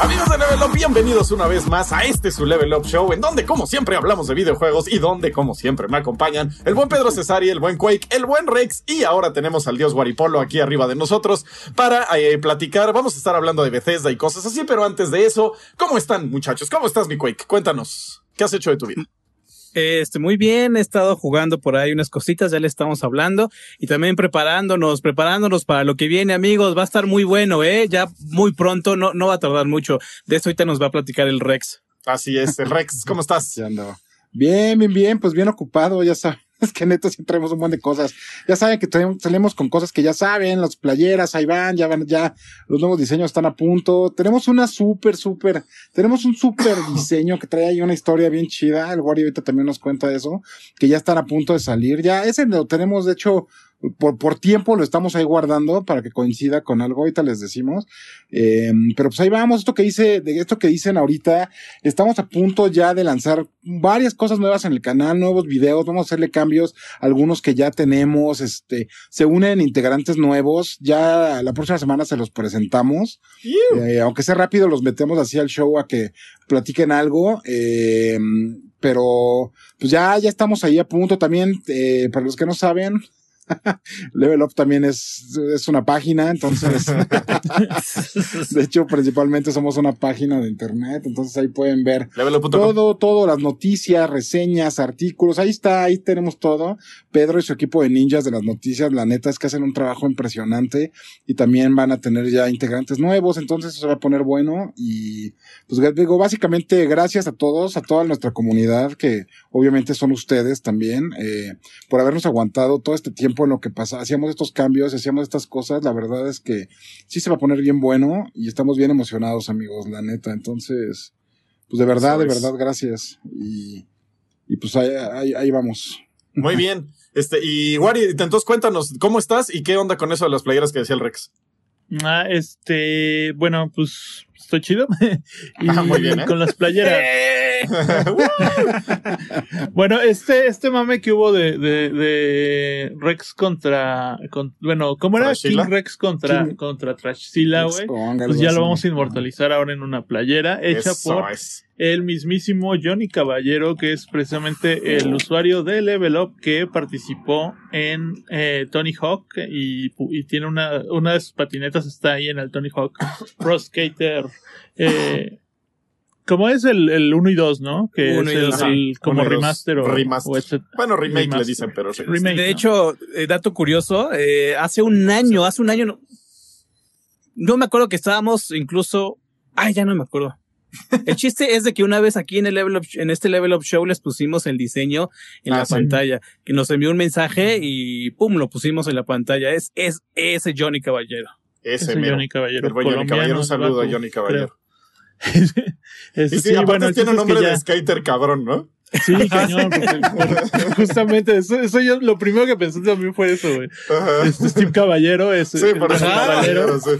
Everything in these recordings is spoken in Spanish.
Amigos de Level Up, bienvenidos una vez más a este su Level Up Show, en donde como siempre hablamos de videojuegos y donde como siempre me acompañan el buen Pedro Cesari, el buen Quake, el buen Rex y ahora tenemos al dios Guaripolo aquí arriba de nosotros para eh, platicar. Vamos a estar hablando de Bethesda y cosas así, pero antes de eso, ¿cómo están muchachos? ¿Cómo estás mi Quake? Cuéntanos, ¿qué has hecho de tu vida? Este, muy bien, he estado jugando por ahí unas cositas, ya le estamos hablando y también preparándonos, preparándonos para lo que viene, amigos, va a estar muy bueno, eh, ya muy pronto, no, no va a tardar mucho. De esto ahorita nos va a platicar el Rex. Así es, el Rex, ¿cómo estás? Ya. Bien, bien, bien, pues bien ocupado, ya sabes. Es que neto siempre traemos un montón de cosas. Ya saben que tenemos, salimos con cosas que ya saben, las playeras, ahí van, ya van, ya los nuevos diseños están a punto. Tenemos una súper, súper, tenemos un súper diseño que trae ahí una historia bien chida. El Wari ahorita también nos cuenta eso, que ya están a punto de salir. Ya ese lo tenemos, de hecho, por, por tiempo lo estamos ahí guardando para que coincida con algo, ahorita les decimos. Eh, pero pues ahí vamos, esto que dice, de esto que dicen ahorita, estamos a punto ya de lanzar varias cosas nuevas en el canal, nuevos videos, vamos a hacerle cambios, algunos que ya tenemos, este, se unen integrantes nuevos, ya la próxima semana se los presentamos, eh, aunque sea rápido, los metemos así al show a que platiquen algo, eh, pero pues ya, ya estamos ahí a punto también, eh, para los que no saben, Level Up también es, es una página, entonces, de hecho, principalmente somos una página de internet, entonces ahí pueden ver todo, todo, las noticias, reseñas, artículos, ahí está, ahí tenemos todo. Pedro y su equipo de ninjas de las noticias, la neta es que hacen un trabajo impresionante y también van a tener ya integrantes nuevos, entonces eso se va a poner bueno y pues digo, básicamente gracias a todos, a toda nuestra comunidad, que obviamente son ustedes también, eh, por habernos aguantado todo este tiempo en lo que pasa, hacíamos estos cambios, hacíamos estas cosas, la verdad es que sí se va a poner bien bueno y estamos bien emocionados, amigos, la neta. Entonces, pues de verdad, de verdad, gracias. Y, y pues ahí, ahí, ahí vamos. Muy bien. Este, y Wari, entonces cuéntanos, ¿cómo estás y qué onda con eso de las playeras que decía el Rex? Ah, este, bueno, pues estoy chido. y Ah, muy bien, ¿eh? con las playeras. bueno, este, este mame que hubo de, de, de Rex contra, con- bueno, ¿cómo era? King. Rex contra, King- contra Trashzilla, güey. Pues ya lo vamos a inmortalizar ahora en una playera hecha Eso por es. el mismísimo Johnny Caballero, que es precisamente el usuario de Level Up que participó en eh, Tony Hawk y tiene una, una de sus patinetas está ahí en el Tony Hawk Pro Skater. Eh, ¿Cómo es el, el 1 y 2, no? Que Uno es y el, dos, el como Uno y dos. remaster o, Remaster. o etc. Bueno, remake le Remaster. dicen, pero sí. Remake. De ¿no? hecho, eh, dato curioso, eh, hace un año, hace un año, no, no me acuerdo que estábamos incluso, ay, ya no me acuerdo. El chiste es de que una vez aquí en el Level Up, en este Level Up Show les pusimos el diseño en Ah, la sí. pantalla, que nos envió un mensaje y pum, lo pusimos en la pantalla. Es, es ese Johnny Caballero. Ese, Ese. Johnny Caballero. El Johnny Caballero. Un saludo a Johnny Caballero. Y sí, sí, aparte bueno, tiene nombre de skater cabrón, ¿no? Sí, cañón, porque- por- justamente eso, eso yo lo primero que pensé también fue eso, güey. Este Steve Caballero es Sí, por eso. Caballero sí.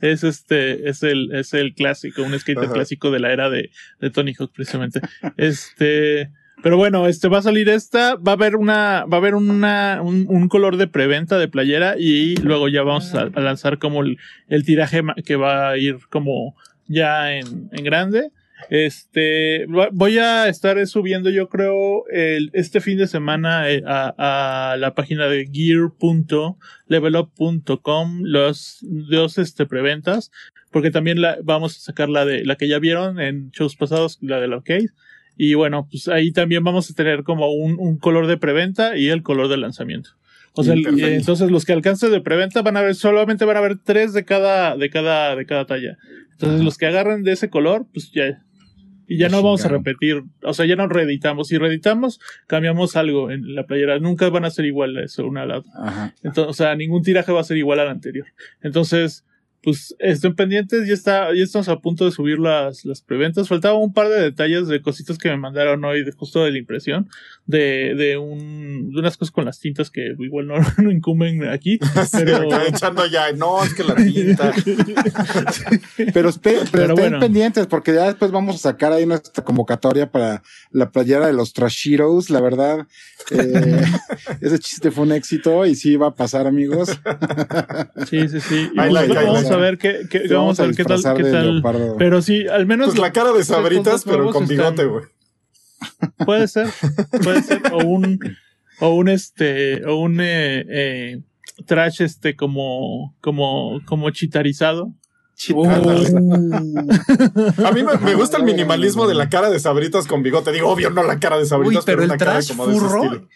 es este es el es el clásico, un skater Ajá. clásico de la era de, de Tony Hawk precisamente. Este, pero bueno, este va a salir esta, va a haber una va a haber una un, color de preventa de playera y luego ya vamos a, lanzar como el, tiraje que va a ir como ya en, en grande. Este, voy a estar subiendo, yo creo, el, este fin de semana eh, a, a la página de gear.levelup.com los dos este, preventas, porque también la, vamos a sacar la de la que ya vieron en shows pasados, la del arcade. Y bueno, pues ahí también vamos a tener como un, un color de preventa y el color de lanzamiento. O sea, el- eh, entonces los que alcancen de preventa van a ver, solamente van a ver tres de cada, de cada, de cada talla. Entonces los que agarren de ese color, pues ya, y ya no vamos a repetir, o sea, ya no reeditamos. Si reeditamos, cambiamos algo en la playera. Nunca van a ser igual eso una a la otra. Entonces, o sea, ningún tiraje va a ser igual al anterior. Entonces, pues estén pendientes, ya está, ya estamos a punto de subir las, las preventas. Faltaba un par de detalles de cositas que me mandaron hoy, de, justo de la impresión, de, de un, de unas cosas con las tintas que igual no, no incumben aquí, pero Está echando ya. No, es que la tinta. Pero, espe- pero Pero estén bueno. pendientes porque ya después vamos a sacar ahí nuestra convocatoria para la playera de los Trashiros. La verdad, eh, ese chiste fue un éxito y sí va a pasar, amigos. sí, sí, sí. Y pues, vamos a ver qué, qué- Sí, vamos a ver qué tal, qué tal. Pero sí, al menos Pues la cara de sabritas, pero con bigote, están- güey. Puede ser, puede ser, o un, o un este, o un eh, eh, trash este como, como, como chitarizado. A mí me, me gusta el minimalismo de la cara de sabritas con bigote. Digo, obvio, no la cara de sabritas, Uy, pero el una cara trash como de ese furro. estilo.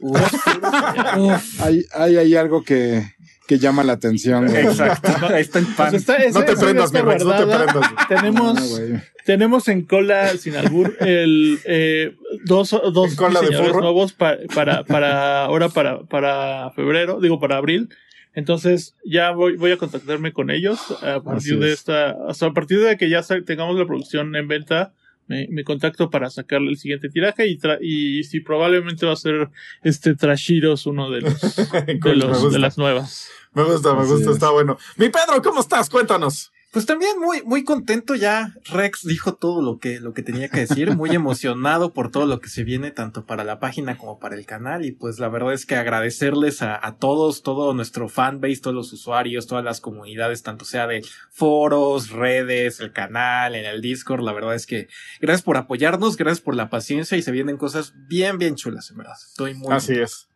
Uf, Hay, hay algo que, que llama la atención. güey. exacto. Ahí está el pan. Pues está- esa- No te prendas, mi está Rex, no te prendas. Tenemos, No, tenemos en cola, sin albur, el, eh, dos, dos ¿En cola de nuevos pa- para, para, ahora para, para febrero, digo, para abril. Entonces, ya voy, voy a contactarme con ellos a partir Así de es. esta, hasta a partir de que ya tengamos la producción en venta. Me, me contacto para sacarle el siguiente tiraje y, tra- y si probablemente va a ser este Trashiros uno de los, de, los, de las nuevas. Me gusta, me Así gusta, es. está bueno. Mi Pedro, ¿cómo estás? Cuéntanos. Pues también muy, muy contento ya. Rex dijo todo lo que, lo que tenía que decir. Muy emocionado por todo lo que se viene, tanto para la página como para el canal. Y pues la verdad es que agradecerles a, a todos, todo nuestro fanbase, todos los usuarios, todas las comunidades, tanto sea de foros, redes, el canal, en el Discord. La verdad es que gracias por apoyarnos, gracias por la paciencia y se vienen cosas bien, bien chulas, en verdad. Estoy muy Así es.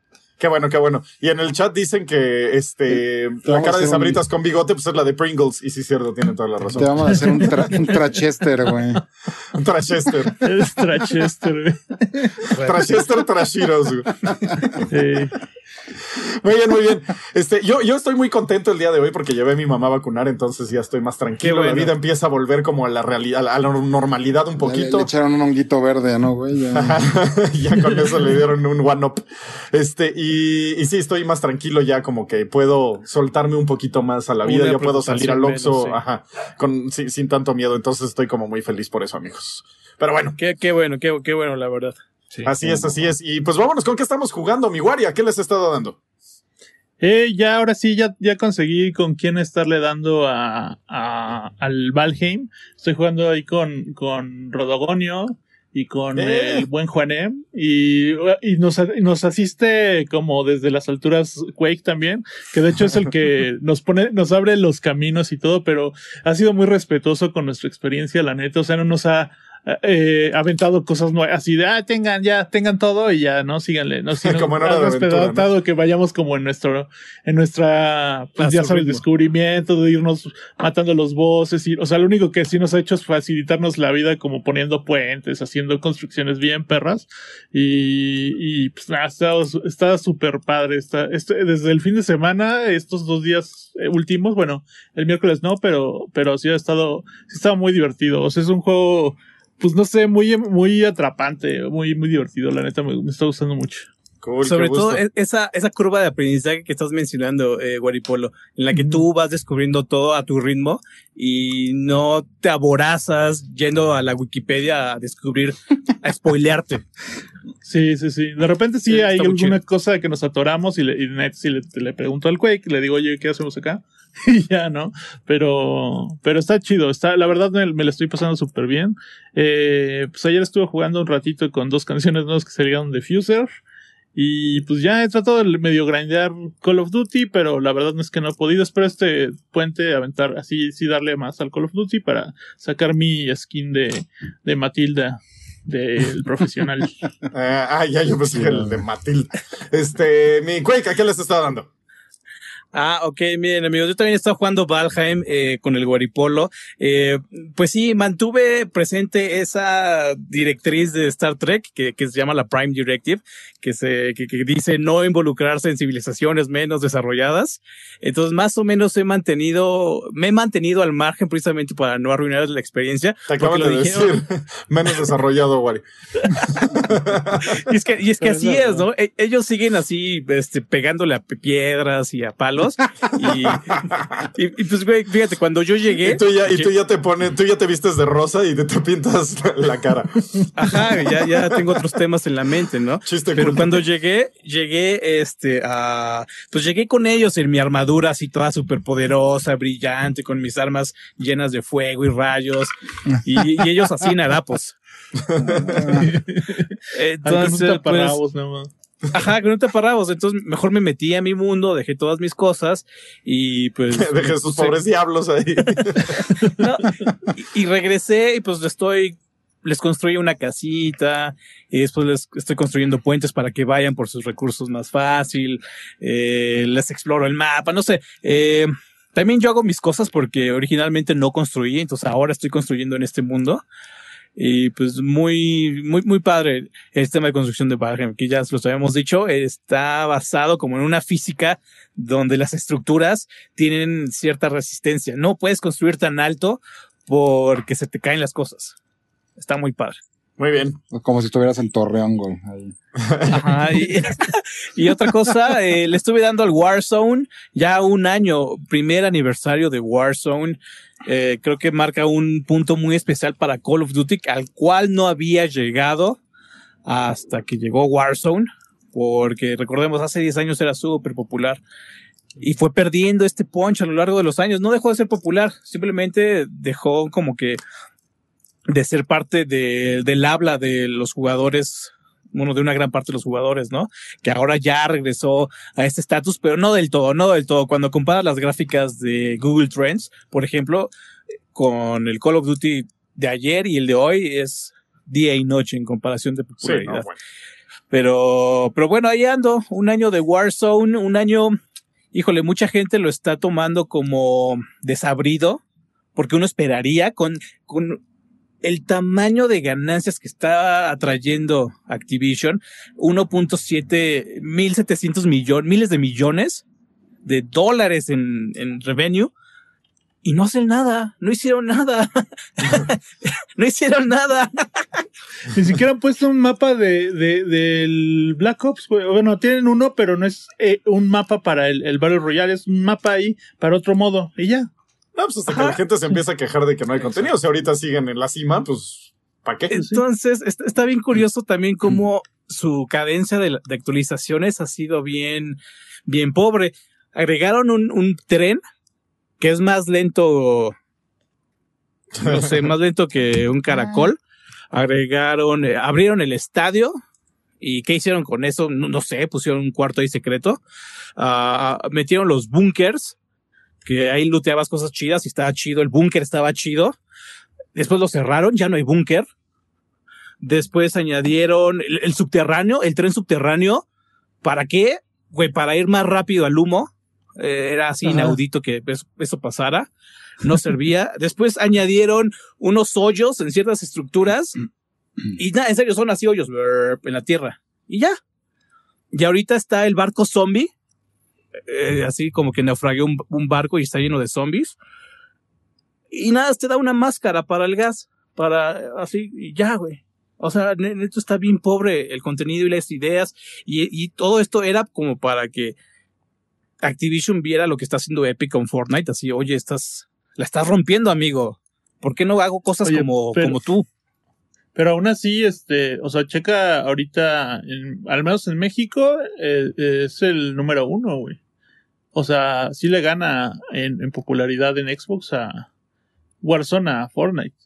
Qué bueno, qué bueno. Y en el chat dicen que este la cara de un- sabritas con bigote pues es la de Pringles. Y sí, es cierto, tiene toda la Te razón. vamos a hacer un, tra- un Trachester, güey. Un Trashester. Es Trachester, güey. Trashester Trashiros. güey. Sí. Muy bien, muy bien. Este, yo, yo estoy muy contento el día de hoy porque llevé a mi mamá a vacunar, entonces ya estoy más tranquilo. Bueno. La vida empieza a volver como a la realidad, a la normalidad un poquito. le echaron un honguito verde, ¿no, güey? Ya. ya con eso le dieron un one up. Este, y, y sí, estoy más tranquilo ya, como que puedo soltarme un poquito más a la vida, Una ya puedo salir al Oxxo, menos, sí. ajá, con, sin, sin tanto miedo. Entonces estoy como muy feliz por eso, amigos. Pero bueno, Qué, qué bueno, qué, qué bueno, la verdad. Así es, así es. Y pues vámonos con qué estamos jugando, mi Waria. ¿Qué les he estado dando? Eh, ya ahora sí, ya, ya conseguí con quién estarle dando a, a- al Valheim. Estoy jugando ahí con, con Rodogonio y con Eh. el buen Juanem. Y, y nos, y nos asiste como desde las alturas Quake también, que de hecho es el que nos pone, nos abre los caminos y todo, pero ha sido muy respetuoso con nuestra experiencia, la neta. O sea, no nos ha eh, aventado cosas nuevas, así de, ah, tengan, ya, tengan todo y ya, no, síganle, no, sino, Como en Hora ha de Aventura, respetado que vayamos como en nuestro, en nuestra, pues ya sabes, descubrimiento, de irnos matando los bosses, y, o sea, lo único que sí nos ha hecho es facilitarnos la vida como poniendo puentes, haciendo construcciones bien perras, y, y pues nada, está, está súper padre, está, este, desde el fin de semana, estos dos días eh, últimos, bueno, el miércoles no, pero, pero sí ha estado, sí estaba muy divertido, o sea, es un juego, pues no sé, muy, muy atrapante, muy, muy divertido, la neta me, me está gustando mucho. Cool, Sobre todo e- esa, esa curva de aprendizaje que estás mencionando, eh, Guaripolo, en la que tú vas descubriendo todo a tu ritmo y no te aborazas yendo a la Wikipedia a descubrir, a spoilearte. Sí, sí, sí. De repente sí, Sí, hay alguna chido. cosa que nos atoramos y, le, y net, si le, le pregunto al Quake, le digo, oye, ¿qué hacemos acá? y ya, ¿no? Pero, pero está chido. Está, la verdad me, me la estoy pasando súper bien. Eh, pues ayer estuve jugando un ratito con dos canciones nuevas que salieron de Fuser. Y pues ya he tratado de medio grindear Call of Duty, pero la verdad no es que no he podido. Espero este puente aventar así, sí darle más al Call of Duty para sacar mi skin de, de Matilda del profesional. Ah, ah, ya yo pensé que el de Matilda. Este, mi Quake, ¿a qué les está dando? Ah, ok, miren amigos, yo también estaba jugando Valheim eh, con el Guaripolo. Eh, pues sí, mantuve presente esa directriz de Star Trek que, que se llama la Prime Directive, que se que, que dice no involucrarse en civilizaciones menos desarrolladas. Entonces, más o menos he mantenido, me he mantenido al margen precisamente para no arruinar la experiencia. Te lo de dijeron- decir. Menos desarrollado, Wari. Y es que, y es que así es es, ¿no? E- ellos siguen así, este, pegándole a piedras y a palos. Pedos. Y, y, y, pues, güey, fíjate, cuando yo llegué. Y tú ya, y tú ya te pones, tú ya te vistes de rosa y te, te pintas la cara. Ajá, ya, ya tengo otros temas en la mente, ¿no? Chiste Pero cuando llegué, llegué, este, a, pues llegué con ellos en mi armadura así toda súper poderosa, brillante, con mis armas llenas de fuego y rayos, y, y ellos así en harapos. Entonces, pues, taparrabos, nada más. Ajá, con un taparrabos. Entonces, mejor me metí a mi mundo, dejé todas mis cosas y pues. Dejé sus pobres diablos ahí. No, y, y regresé y pues estoy, les construí una casita y después les estoy construyendo puentes para que vayan por sus recursos más fácil, eh, les exploro el mapa, no sé. Eh, también yo hago mis cosas porque originalmente no construí, entonces ahora estoy construyendo en este mundo. Y pues muy, muy, muy padre el sistema de construcción de Valheim, que ya los habíamos dicho, está basado como en una física donde las estructuras tienen cierta resistencia. No puedes construir tan alto porque se te caen las cosas. Está muy padre. Muy bien. Como si estuvieras en Torreón, güey. Ajá, y, y otra cosa, eh, le estuve dando al Warzone ya un año, primer aniversario de Warzone. Eh, creo que marca un punto muy especial para Call of Duty, al cual no había llegado hasta que llegó Warzone, porque recordemos, hace 10 años era súper popular. Y fue perdiendo este punch a lo largo de los años. No dejó de ser popular, simplemente dejó como que de ser parte de, del habla de los jugadores uno de una gran parte de los jugadores, ¿no? Que ahora ya regresó a este estatus, pero no del todo, no del todo. Cuando comparas las gráficas de Google Trends, por ejemplo, con el Call of Duty de ayer y el de hoy es día y noche en comparación de Sí, popularidad. no, bueno. Pero, pero bueno, ahí ando, un año de Warzone, un año, híjole, mucha gente lo está tomando como desabrido, porque uno esperaría con, con el tamaño de ganancias que está atrayendo Activision, 1.7, 1.700 millones, miles de millones de dólares en, en revenue. Y no hacen nada, no hicieron nada. no hicieron nada. Ni siquiera han puesto un mapa de, de- del Black Ops. Bueno, tienen uno, pero no es eh, un mapa para el, el Battle Royale, es un mapa ahí para otro modo. Y ya. No, pues hasta que la gente se empieza a quejar de que no hay contenido. Si ahorita siguen en la cima, pues, ¿para qué? Entonces, está, está bien curioso también cómo su cadencia de, actualizaciones ha sido bien, bien pobre. Agregaron un, un tren que es más lento, no sé, más lento que un caracol. Agregaron, eh, abrieron el estadio. ¿Y qué hicieron con eso? No, no sé, pusieron un cuarto ahí secreto. Ah, metieron los bunkers, que ahí looteabas cosas chidas y estaba chido. El búnker estaba chido. Después lo cerraron, ya no hay búnker. Después añadieron el, el subterráneo, el tren subterráneo. ¿Para qué? Güey, para ir más rápido al humo. Eh, era así Ajá. inaudito que eso, eso pasara. No servía. Después añadieron unos hoyos en ciertas estructuras. Y nada, en serio, son así hoyos en la tierra. Y ya. Y ahorita está el barco zombie. Eh, así como que naufragueó un, un barco y está lleno de zombies. Y nada, te da una máscara para el gas. Para así, y ya, güey. O sea, ne- neto está bien pobre el contenido y las ideas. Y, y todo esto era como para que Activision viera lo que está haciendo Epic con Fortnite. Así, oye, estás, la estás rompiendo, amigo. ¿Por qué no hago cosas Oye, como, pero- como tú? Pero aún así, este, o sea, checa ahorita, en- al menos en México, eh, es el número uno, güey. O sea, sí le gana en, en popularidad en Xbox a Warzone, a Fortnite.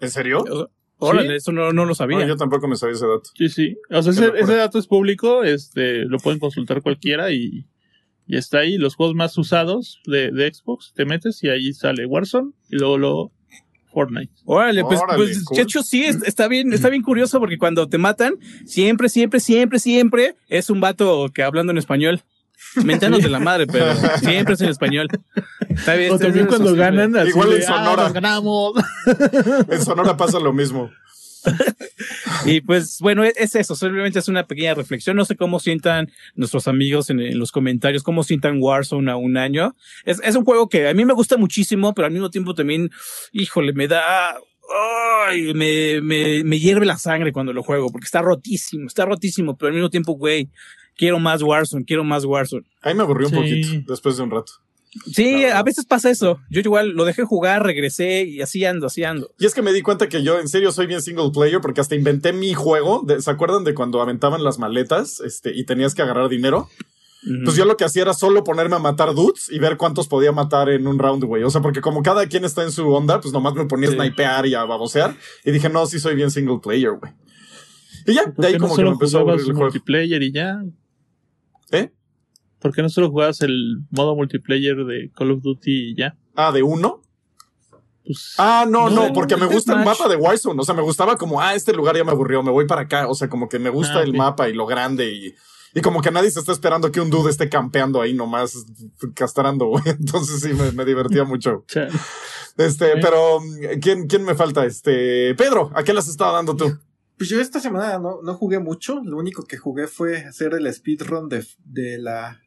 ¿En serio? O sea, órale, eso no, no lo sabía. No, yo tampoco me sabía ese dato. Sí, sí. O sea, ese, ese dato es público, este, lo pueden consultar cualquiera y, y está ahí. Los juegos más usados de, de Xbox, te metes y ahí sale Warzone y luego lo Fortnite. Órale, pues, Órale, pues cool. de hecho sí, es- está bien, está bien curioso porque cuando te matan, siempre, siempre, siempre, siempre es un vato que hablando en español. Mentanos de la madre, pero siempre es en español. Está bien, O está también bien, cuando ganan, así Igual de, en Sonora. "Ah, nos ganamos. En Sonora pasa lo mismo. Y pues bueno, es- es eso, simplemente es una pequeña reflexión. No sé cómo sientan nuestros amigos en, en los comentarios, cómo sientan Warzone a un año. Es, es un juego que a mí me gusta muchísimo, pero al mismo tiempo también, híjole, me da... Ay, me, me, me hierve la sangre cuando lo juego, porque está rotísimo, está rotísimo, pero al mismo tiempo, güey, quiero más Warzone, quiero más Warzone. Ahí me aburrió un poquito después de un rato. Sí, a veces pasa eso. Yo igual lo dejé jugar, regresé y así ando, así ando. Y es que me di cuenta que yo en serio soy bien single player porque hasta inventé mi juego. de- ¿Se acuerdan de cuando aventaban las maletas este, y tenías que agarrar dinero? Pues yo lo que hacía era solo ponerme a matar dudes y ver cuántos podía matar en un round, güey. O sea, porque como cada quien está en su onda, pues nomás me ponía a Sí. snipear y a babosear. Y dije, no, sí soy bien single player, güey. Y ya, ¿Por de ahí no como que me empezó a el juego. multiplayer y ya? ¿Eh? ¿Por qué no solo jugabas el modo multiplayer de Call of Duty y ya? Ah, de uno. Pues, Ah, no, no, No, porque me gusta el mapa de Warzone. O sea, me gustaba como, ah, este lugar ya me aburrió, me voy para acá. O sea, como que me gusta Ah, el mapa y lo grande y, y como que nadie se está esperando que un dude esté campeando ahí nomás castrando, güey. Entonces sí, me, me divertía mucho. Este, pero ¿quién, ¿quién me falta? Este, Pedro, ¿a qué las estado dando tú? Pues yo esta semana no, no jugué mucho. Lo único que jugué fue hacer el speedrun de, de la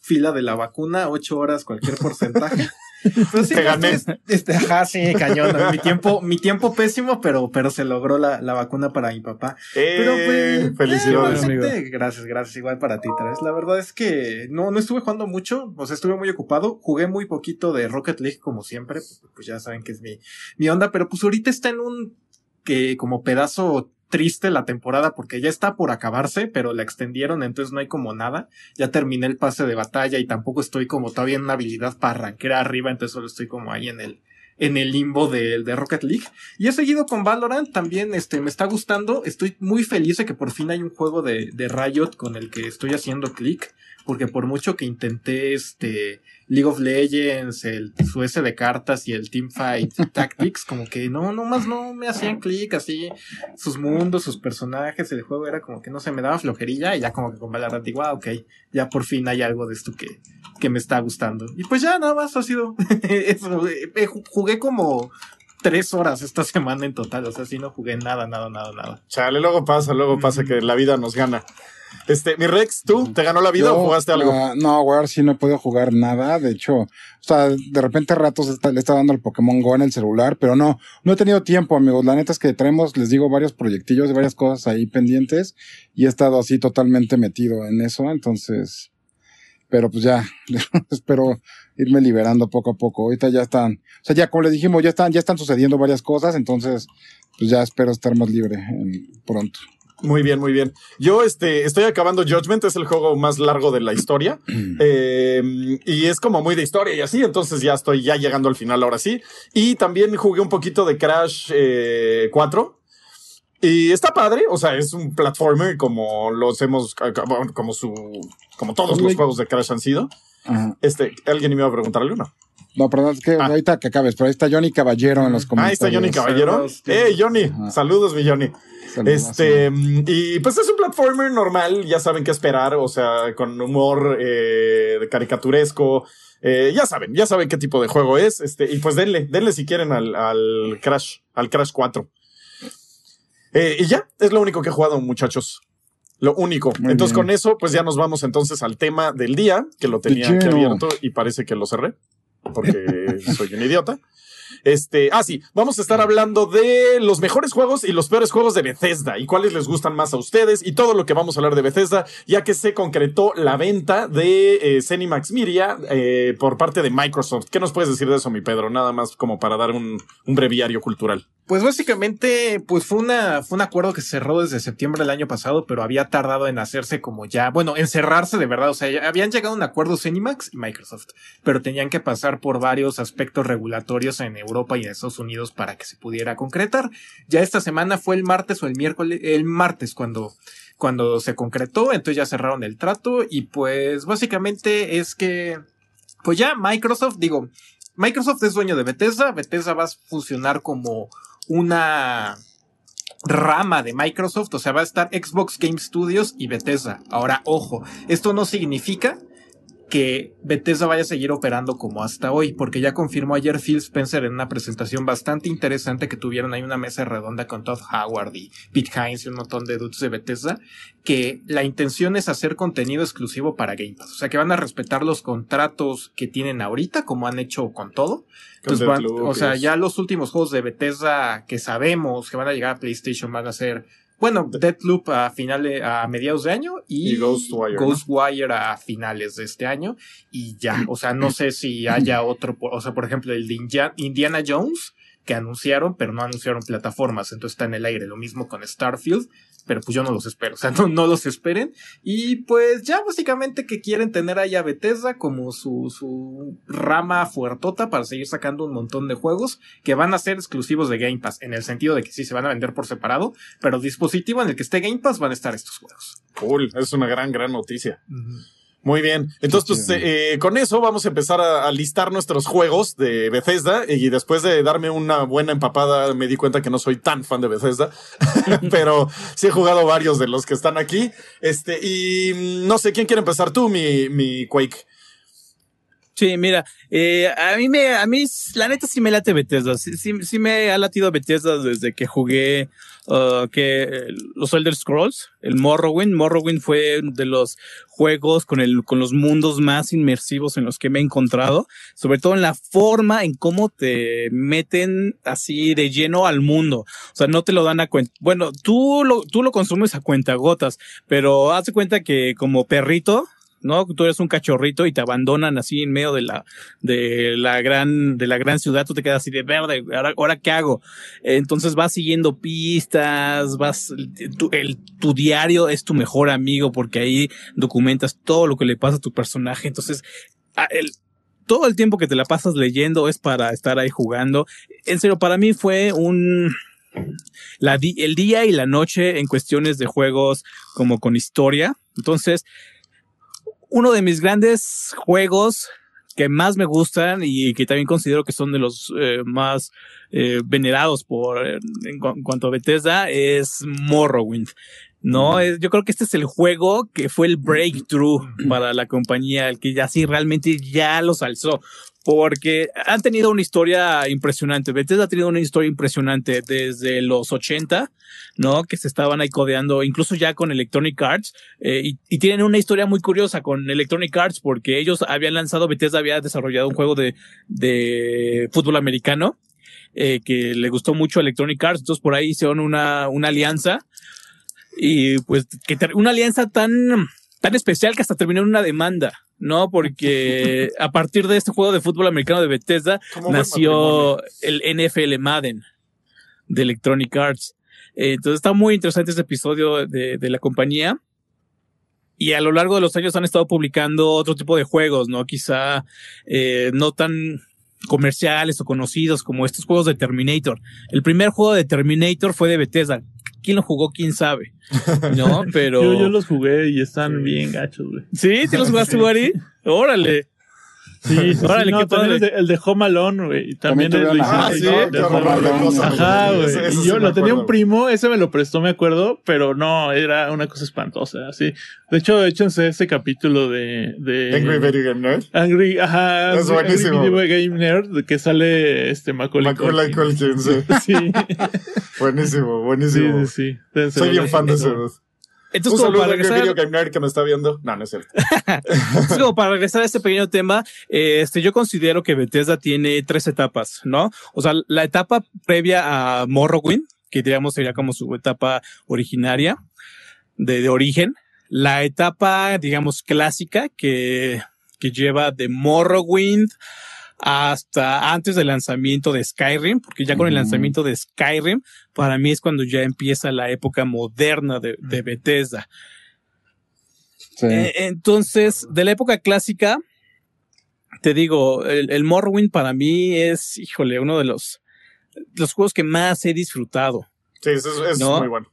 fila de la vacuna, ocho horas cualquier porcentaje. Pero sí, Te gané. Este, este, ajá, sí, cañón. Mi tiempo, mi tiempo pésimo, pero, pero se logró la, la vacuna para mi papá. Pero Eh, pues, felicidades. eh, amigo. gracias, gracias. Igual para ti, Tres. La verdad es que no, no estuve jugando mucho, o sea, estuve muy ocupado. Jugué muy poquito de Rocket League, como siempre, pues, pues ya saben que es mi, mi onda, pero pues ahorita está en un que como pedazo triste la temporada porque ya está por acabarse, pero la extendieron, entonces no hay como nada. Ya terminé el pase de batalla y tampoco estoy como todavía en una habilidad para arrancar arriba, entonces solo estoy como ahí en el, en el limbo de, de Rocket League. Y he seguido con Valorant, también este, me está gustando. Estoy muy feliz de que por fin hay un juego de, de Riot con el que estoy haciendo clic. Porque por mucho que intenté este League of Legends, el su S de cartas y el Teamfight Tactics, como que no, nomás no me hacían clic así. Sus mundos, sus personajes, el juego era como que no se me daba flojerilla. Y ya como que con Valorant digo, ah, ok, ya por fin hay algo de esto que, que me está gustando. Y pues ya nada más ha sido eso. eh, Jugué como tres horas esta semana en total. O sea, sí no jugué nada, nada, nada, nada. Chale, luego pasa, luego pasa que la vida nos gana. Este, mi Rex, ¿tú te ganó la vida Yo, o jugaste algo? ah, no, güey, sí no he podido jugar nada. De hecho, o sea, de repente a ratos está- le está dando el Pokémon Go en el celular, pero no, no he tenido tiempo, amigos. La neta es que traemos, les digo, varios proyectillos y varias cosas ahí pendientes y he estado así totalmente metido en eso. Entonces, pero pues ya, espero irme liberando poco a poco. Ahorita ya están, o sea, ya como les dijimos, ya están, ya están sucediendo varias cosas, entonces, pues ya espero estar más libre en- pronto. Muy bien, muy bien. Yo este, estoy acabando Judgment, es el juego más largo de la historia. Eh, y es como muy de historia y así, entonces ya estoy ya llegando al final ahora sí. Y también jugué un poquito de Crash eh, 4. Y está padre, o sea, es un platformer como los hemos, como su, como todos los juegos de Crash han sido. Ajá. Este, alguien me iba a preguntar algo, ¿no? Perdón, es que Ah. ahorita que acabes, pero ahí está Johnny Caballero en los Ah, ahí comentarios. está Johnny Caballero. Saludos, Eh, Johnny, Ajá. saludos, mi Johnny. Saludos, Este, y pues es un platformer normal, ya saben qué esperar, o sea, con humor eh, caricaturesco. eh, ya saben, ya saben qué tipo de juego es. Este, y pues denle, denle si quieren al, al Crash, al Crash 4. Eh, y ya, es lo único que he jugado, muchachos. Lo único. Muy entonces, bien. con eso, pues ya nos vamos entonces al tema del día, que lo tenía aquí abierto y parece que lo cerré, porque soy un idiota. Este, ah, sí, vamos a estar hablando de los mejores juegos y los peores juegos de Bethesda y cuáles les gustan más a ustedes y todo lo que vamos a hablar de Bethesda, ya que se concretó la venta de eh, Cenimax Media eh, por parte de Microsoft. ¿Qué nos puedes decir de eso, mi Pedro? Nada más como para dar un, un breviario cultural. Pues básicamente, pues fue una, fue un acuerdo que se cerró desde septiembre del año pasado, pero había tardado en hacerse como ya, bueno, en cerrarse de verdad. O sea, ya habían llegado a un acuerdo Cenimax y Microsoft, pero tenían que pasar por varios aspectos regulatorios en Europa y en Estados Unidos para que se pudiera concretar. Ya esta semana fue el martes o el miércoles, el martes cuando, cuando se concretó, entonces ya cerraron el trato y pues básicamente es que, pues ya Microsoft, digo, Microsoft es dueño de Bethesda, Bethesda va a funcionar como una rama de Microsoft, o sea, va a estar Xbox Game Studios y Bethesda. Ahora, ojo, esto no significa que Bethesda vaya a seguir operando como hasta hoy, porque ya confirmó ayer Phil Spencer en una presentación bastante interesante que tuvieron ahí una mesa redonda con Todd Howard y Pete Hines y un montón de dudes de Bethesda, que la intención es hacer contenido exclusivo para Game Pass, o sea que van a respetar los contratos que tienen ahorita, como han hecho con todo, entonces van- o sea, ya los últimos juegos de Bethesda que sabemos que van a llegar a PlayStation van a ser Bueno, Deathloop a finales, a mediados de año y, Y Ghostwire, a finales de este año y ya. O sea, no sé si haya otro, o sea, por ejemplo, el de India- Indiana Jones que anunciaron, pero no anunciaron plataformas, entonces está en el aire. Lo mismo con Starfield, pero pues yo no los espero, o sea, no, no los esperen. Y pues ya básicamente que quieren tener ahí a Bethesda como su, su rama fuertota para seguir sacando un montón de juegos que van a ser exclusivos de Game Pass, en el sentido de que sí se van a vender por separado, pero dispositivo en el que esté Game Pass van a estar estos juegos. Cool, es una gran, gran noticia. Muy bien. Entonces, pues, eh, con eso vamos a empezar a, a listar nuestros juegos de Bethesda. Y después de darme una buena empapada, me di cuenta que no soy tan fan de Bethesda. pero sí he jugado varios de los que están aquí. Este, y mm, no sé, ¿quién quiere empezar tú, mi, mi Quake? Sí, mira, eh, a mí me, a mí, la neta sí me late Bethesda. Sí, sí, sí me ha latido Bethesda desde que jugué uh, que eh, los Elder Scrolls, el Morrowind. Morrowind fue de los juegos con el, con los mundos más inmersivos en los que me he encontrado. Sobre todo en la forma en cómo te meten así de lleno al mundo. O sea, no te lo dan a cuenta. Bueno, tú lo, tú lo consumes a cuentagotas, pero haz de cuenta que como perrito, ¿no? Tú eres un cachorrito y te abandonan así en medio de la, de la gran, de la gran ciudad, tú te quedas así de verde, ahora, ahora qué hago? Entonces vas siguiendo pistas, vas, tu, el, tu diario es tu mejor amigo porque ahí documentas todo lo que le pasa a tu personaje. Entonces, a- el, todo el tiempo que te la pasas leyendo es para estar ahí jugando. En serio, para mí fue un, el día y la noche en cuestiones de juegos como con historia. Entonces, uno de mis grandes juegos que más me gustan y que también considero que son de los eh, más eh, venerados por eh, en, cu- en cuanto a Bethesda es Morrowind. No, Es- yo creo que este es el juego que fue el breakthrough para la compañía, el que ya sí realmente ya los alzó. Porque han tenido una historia impresionante. Bethesda ha tenido una historia impresionante desde los 80, ¿no? Que se estaban ahí codeando, incluso ya con Electronic Arts. Eh, y, y tienen una historia muy curiosa con Electronic Arts porque ellos habían lanzado, Bethesda había desarrollado un juego de, de fútbol americano eh, que le gustó mucho a Electronic Arts. Entonces por ahí hicieron una, una alianza y pues que una alianza tan, tan especial que hasta terminó en una demanda, ¿no? Porque a partir de este juego de fútbol americano de Bethesda ¿Cómo fue el nació el NFL Madden de Electronic Arts. Eh, Entonces está muy interesante este episodio de, de la compañía. Y a lo largo de los años han estado publicando otro tipo de juegos, ¿no? Quizá eh, no tan comerciales o conocidos como estos juegos de Terminator. El primer juego de Terminator fue de Bethesda. ¿Quién lo jugó? ¿Quién sabe? ¿No? Pero... Yo, yo los jugué y están bien gachos, güey. ¿Sí? ¿Te los jugaste, Wari? Órale. Sí, sí, Órale, sí, no, qué también padre. el de, el de Home Alone, güey. y También, También es- Ah, sí, de- horror Home Alone. Ajá, güey. Y yo lo tenía un primo, ese me lo prestó, me acuerdo, pero no, era una cosa espantosa, así. De hecho, échense ese capítulo de... de Angry Video Game Nerd. Angry, ajá. Es buenísimo. Angry Video Game Nerd, que sale este Macaulay Macaulay Culkin. Sí. Sí, Buenísimo, buenísimo. sí, sí. Soy bien fan de ese. Un Entonces, como para regresar, Video Game Nerd que me está viendo. No, no es cierto. entonces, como para regresar a este pequeño tema, eh, este, yo considero que Bethesda tiene tres etapas, ¿no? O sea, la etapa previa a Morrowind, que diríamos sería como su etapa originaria, de, de origen. La etapa, digamos, clásica, que, que lleva de Morrowind hasta antes del lanzamiento de Skyrim, porque ya con el lanzamiento de Skyrim, para mí es cuando ya empieza la época moderna de, de Bethesda. Sí. Eh, entonces, de la época clásica, te digo, el, el Morrowind para mí es, híjole, uno de los, los juegos que más he disfrutado. Sí, eso es, es ¿No? muy bueno.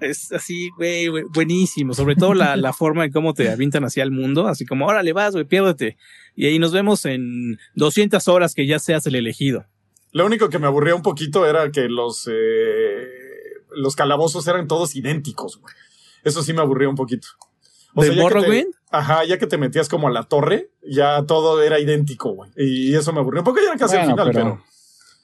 Es así, güey, güey, buenísimo. Sobre todo la, la forma en cómo te avientan hacia el mundo. Así como, órale, vas, güey, piérdete. Y ahí nos vemos en 200 horas que ya seas el elegido. Lo único que me aburría un poquito era que los, eh, los calabozos eran todos idénticos, güey. Eso sí me aburría un poquito. ¿De ya que te- Morrowind? ajá, ya que te metías como a la torre, ya todo era idéntico, güey. Y eso me aburrió. Porque ya era casi al final, pero...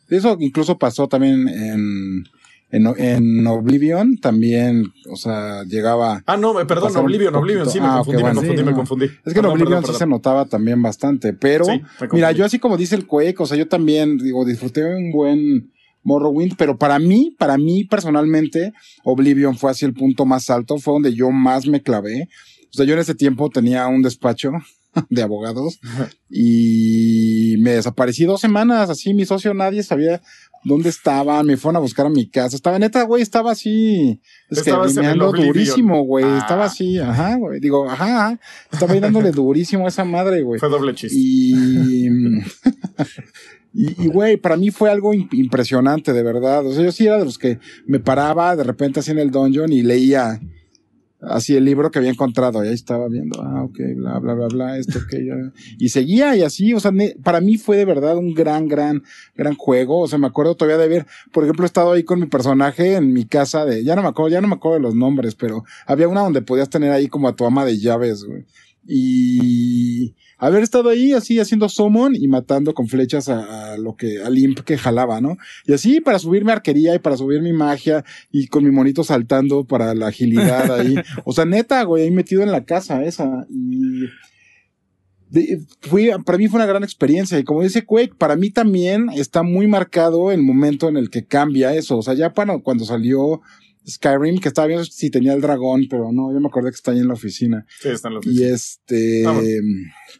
Eso incluso pasó también en, en, en Oblivion, también, o sea, llegaba... Ah, no, eh, perdón, Oblivion, Oblivion, sí, me. Ah, confundí, bueno, me confundí, sí, me no. confundí. Es que en Oblivion perdón, sí se notaba también bastante, pero Sí, mira, yo así como dice el Quake, o sea, yo también, digo, disfruté un buen Morrowind, pero para mí, para mí personalmente, Oblivion fue así el punto más alto, fue donde yo más me clavé. O sea, yo en ese tiempo tenía un despacho de abogados y me desaparecí dos semanas, así mi socio nadie sabía dónde estaba, me fueron a buscar a mi casa, estaba neta, güey, estaba así, es que durísimo, güey, Ah. estaba así, ajá, güey, digo, ajá, ajá, estaba ahí dándole durísimo a esa madre, güey. Fue doble chiste. Y, y, güey, para mí fue algo im- impresionante, de verdad. O sea, yo sí era de los que me paraba de repente así en el dungeon y leía así el libro que había encontrado. Y ahí estaba viendo, ah, ok, bla, bla, bla, bla, esto, ok, ya. Y seguía y así, o sea, para mí fue de verdad un gran, gran, gran juego. O sea, me acuerdo todavía de ver, por ejemplo, estado ahí con mi personaje en mi casa de, ya no me acuerdo, ya no me acuerdo de los nombres, pero había una donde podías tener ahí como a tu ama de llaves, güey. Y haber estado ahí así haciendo summon y matando con flechas a, a lo que, al imp que jalaba, ¿no? Y así para subir mi arquería y para subir mi magia y con mi monito saltando para la agilidad ahí. O sea, neta, güey, ahí metido en la casa esa. Y de- fui, para mí fue una gran experiencia. Y como dice Quake, para mí también está muy marcado el momento en el que cambia eso. O sea, ya para cuando salió Skyrim, que estaba viendo si tenía el dragón, pero no, yo me acordé que está ahí en la oficina. Sí, está en la Y oficina. este, Ah.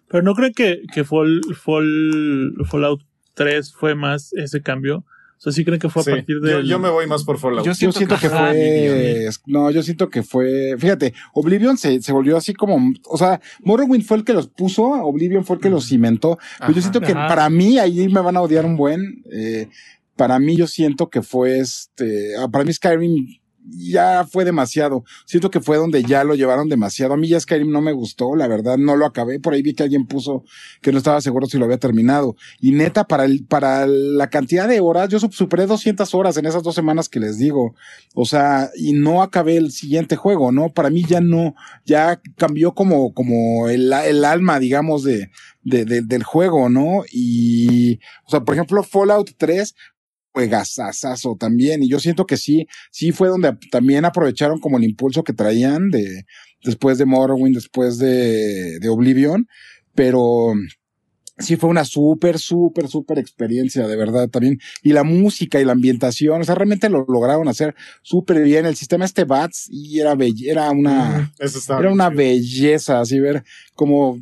Pero no creen que, que Fall, Fall, Fallout 3 fue más ese cambio. O sea, sí creen que fue a Sí. partir yo, de. yo me voy más por Fallout. Yo Yo siento que fue. No, yo siento que fue. Fíjate, Oblivion se, se volvió así como. O sea, Morrowind fue el que los puso, Oblivion fue el que los cimentó. Pero yo Ajá. siento que para mí, ahí me van a odiar un buen. eh, para mí, yo siento que fue este. ah, Para mí, Skyrim ya fue demasiado. Siento que fue donde ya lo llevaron demasiado. A mí ya Skyrim no me gustó, la verdad, no lo acabé. Por ahí vi que alguien puso que no estaba seguro si lo había terminado. Y neta, para el, para la cantidad de horas, yo sup- superé 200 horas en esas dos semanas que les digo. O sea, y no acabé el siguiente juego, ¿no? Para mí ya no, ya cambió como, como el, el alma, digamos, de, de, de- del juego, ¿no? Y, o sea, por ejemplo, Fallout 3, juegazazazo también. Y yo siento que sí, sí fue donde también aprovecharon como el impulso que traían de, después de Morrowind, después de, de Oblivion, pero sí fue una súper, súper, súper experiencia, de verdad, también. Y la música y la ambientación, o sea, realmente lo lograron hacer súper bien. El sistema este BATS y era, belle- era una, estaba era una belleza, así ver como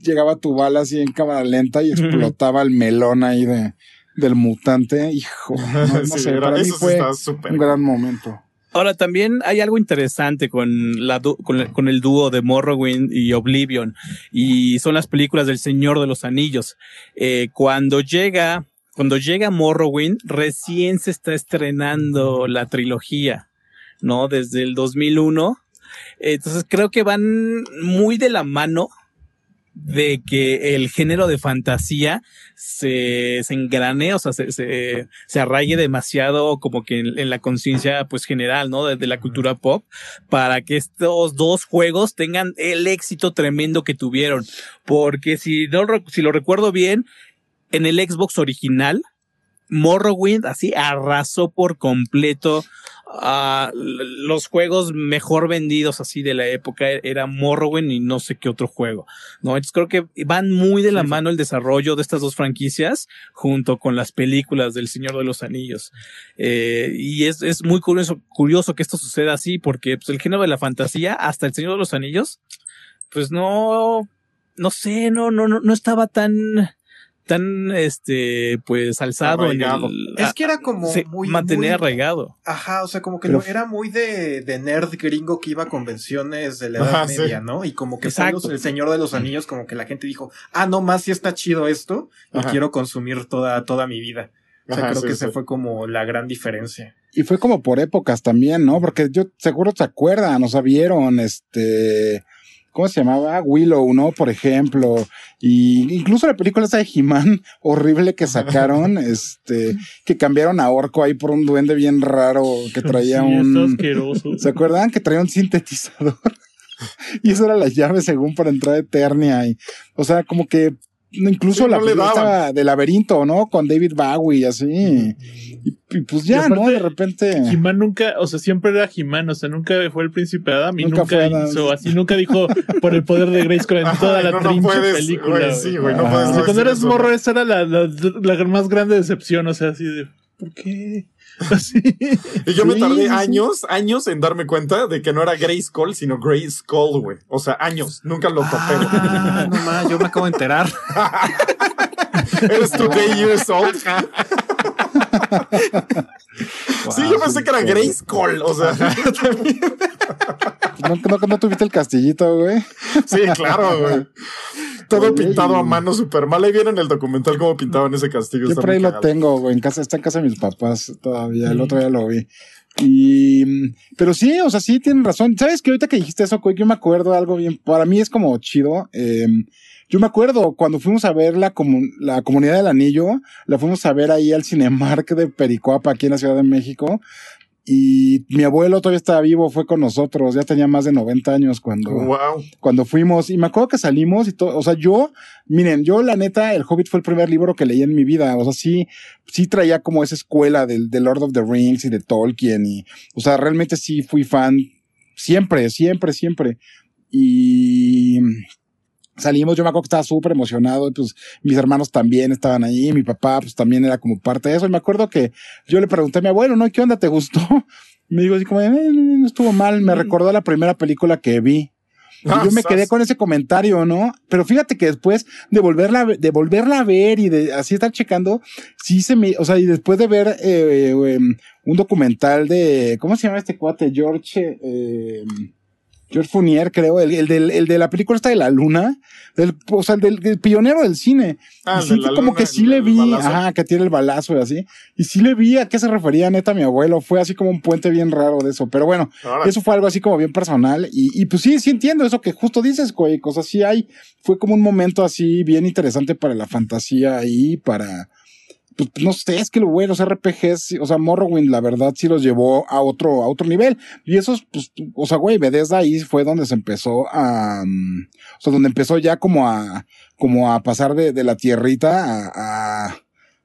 llegaba tu bala así en cámara lenta y explotaba el melón ahí de, del mutante. Hijo, no, no Sí, sé, era- para mí eso sí fue un gran momento. Ahora también hay algo interesante con la con, el- con el dúo de Morrowind y Oblivion y son las películas del Señor de los Anillos. Eh, cuando llega cuando llega Morrowind recién se está estrenando la trilogía, ¿no? Desde el 2001. Entonces creo que van muy de la mano de que el género de fantasía se, se engrane, o sea, se, se, se arraigue demasiado como que en, en la conciencia pues general, ¿no? De, de la cultura pop, para que estos dos juegos tengan el éxito tremendo que tuvieron. Porque si no, si lo recuerdo bien, en el Xbox original, Morrowind así arrasó por completo a los juegos mejor vendidos así de la época era Morrowind y no sé qué otro juego. No, entonces creo que van muy de la sí. mano el desarrollo de estas dos franquicias junto con las películas del Señor de los Anillos. Eh, y es, es muy curioso, curioso que esto suceda así porque pues, el género de la fantasía hasta el Señor de los Anillos, pues no, no sé, no, no, no, no estaba tan, tan, este, pues alzado en el, Es que era como se muy. mantenía muy- arraigado. Ajá, o sea, como que Pero- no- era muy de, de nerd gringo que iba a convenciones de la Edad Ajá, sí. Media, ¿no? Y como que los- el Señor de los Anillos, como que la gente dijo, ah, no más, sí está chido esto, y Ajá. quiero consumir toda, toda mi vida. O sea, Ajá, creo sí, que sí. esa fue como la gran diferencia. Y fue como por épocas también, ¿no? Porque yo seguro se acuerdan, o sea, vieron este. ¿Cómo se llamaba? Willow, ¿no? Por ejemplo. Y incluso la película esa de He-Man horrible que sacaron, este, que cambiaron a Orco ahí por un duende bien raro que traía Sí, un. asqueroso. ¿Se acuerdan que traía un sintetizador? y eso era la llave según para entrar a Eternia. Y, o sea, como que incluso Sí, la no película estaba de laberinto, ¿no? Con David Bowie y así. Y, y pues ya, Y aparte, ¿no? De repente. He-Man nunca, o sea, siempre era He-Man, o sea, nunca fue el príncipe Adam y Nunca nunca, hizo así, nunca dijo por el poder de Grayskull en toda la no, no puedes, película. güey, sí, güey, no puedes O sea, cuando eso. morro, esa era la, la, la más grande decepción, o sea, así de ¿por qué? Así. Y yo me tardé años, años en darme cuenta de que no era Grace Cole, sino Grace Cole, güey. O sea, años. Nunca lo topé. Ah, no más, yo me acabo de enterar. Eres today years old. sí, yo pensé que era Grace Cole. O sea, también- ¿No, no, no tuviste el castillito, güey? sí, claro, güey. Todo Oye, pintado y- a mano súper mal. Ahí viene en el documental cómo pintaban ese castillo. Yo por ahí lo tengo, güey. En casa, está en casa de mis papás todavía. El otro día lo vi. Y, pero sí, o sea, sí tienen razón. ¿Sabes que ahorita que dijiste eso, güey? Yo me acuerdo de algo bien. Para mí es como chido. Eh, yo me acuerdo cuando fuimos a ver la, comu- la comunidad del anillo, la fuimos a ver ahí al Cinemark de Pericoapa, aquí en la Ciudad de México. Y mi abuelo todavía estaba vivo, fue con nosotros, ya tenía más de 90 años cuando, Wow. cuando fuimos y me acuerdo que salimos y todo, o sea, yo, miren, yo la neta, El Hobbit fue el primer libro que leí en mi vida, o sea, sí, sí traía como esa escuela del, de Lord of the Rings y de Tolkien y, o sea, realmente sí fui fan siempre, siempre, siempre. Y salimos, yo me acuerdo que estaba súper emocionado, y pues mis hermanos también estaban ahí, mi papá pues también era como parte de eso, y me acuerdo que yo le pregunté a mi abuelo, ¿no? ¿Qué onda? ¿Te gustó? Me dijo así como, "Eh, no estuvo mal, me recordó a la primera película que vi. Y yo me quedé con ese comentario, ¿no? Pero fíjate que después de volverla, de volverla a ver y de así estar checando, sí se me, o sea, y después de ver eh, eh, un documental de, ¿cómo se llama este cuate? George, eh, George Fournier, creo, el, el, del- el de la película esta de la luna, del, o sea, el del, del pionero del cine. Ah, y sí de la fue como luna, que sí le vi, balazo. ajá, que tiene el balazo y así. Y sí le vi a qué se refería neta mi abuelo. Fue así como un puente bien raro de eso. Pero bueno, Ahora, eso fue algo así como bien personal. Y, y pues sí, sí entiendo eso que justo dices, güey. Cosas así hay. Fue como un momento así bien interesante para la fantasía ahí, para. Pues no sé, es que lo bueno, los RPGs, o sea, Morrowind, la verdad, sí los llevó a otro, a otro nivel. Y esos, pues, o sea, güey, Bethesda ahí fue donde se empezó a, mm, o sea, donde empezó ya como a, como a pasar de, de la tierrita a, a,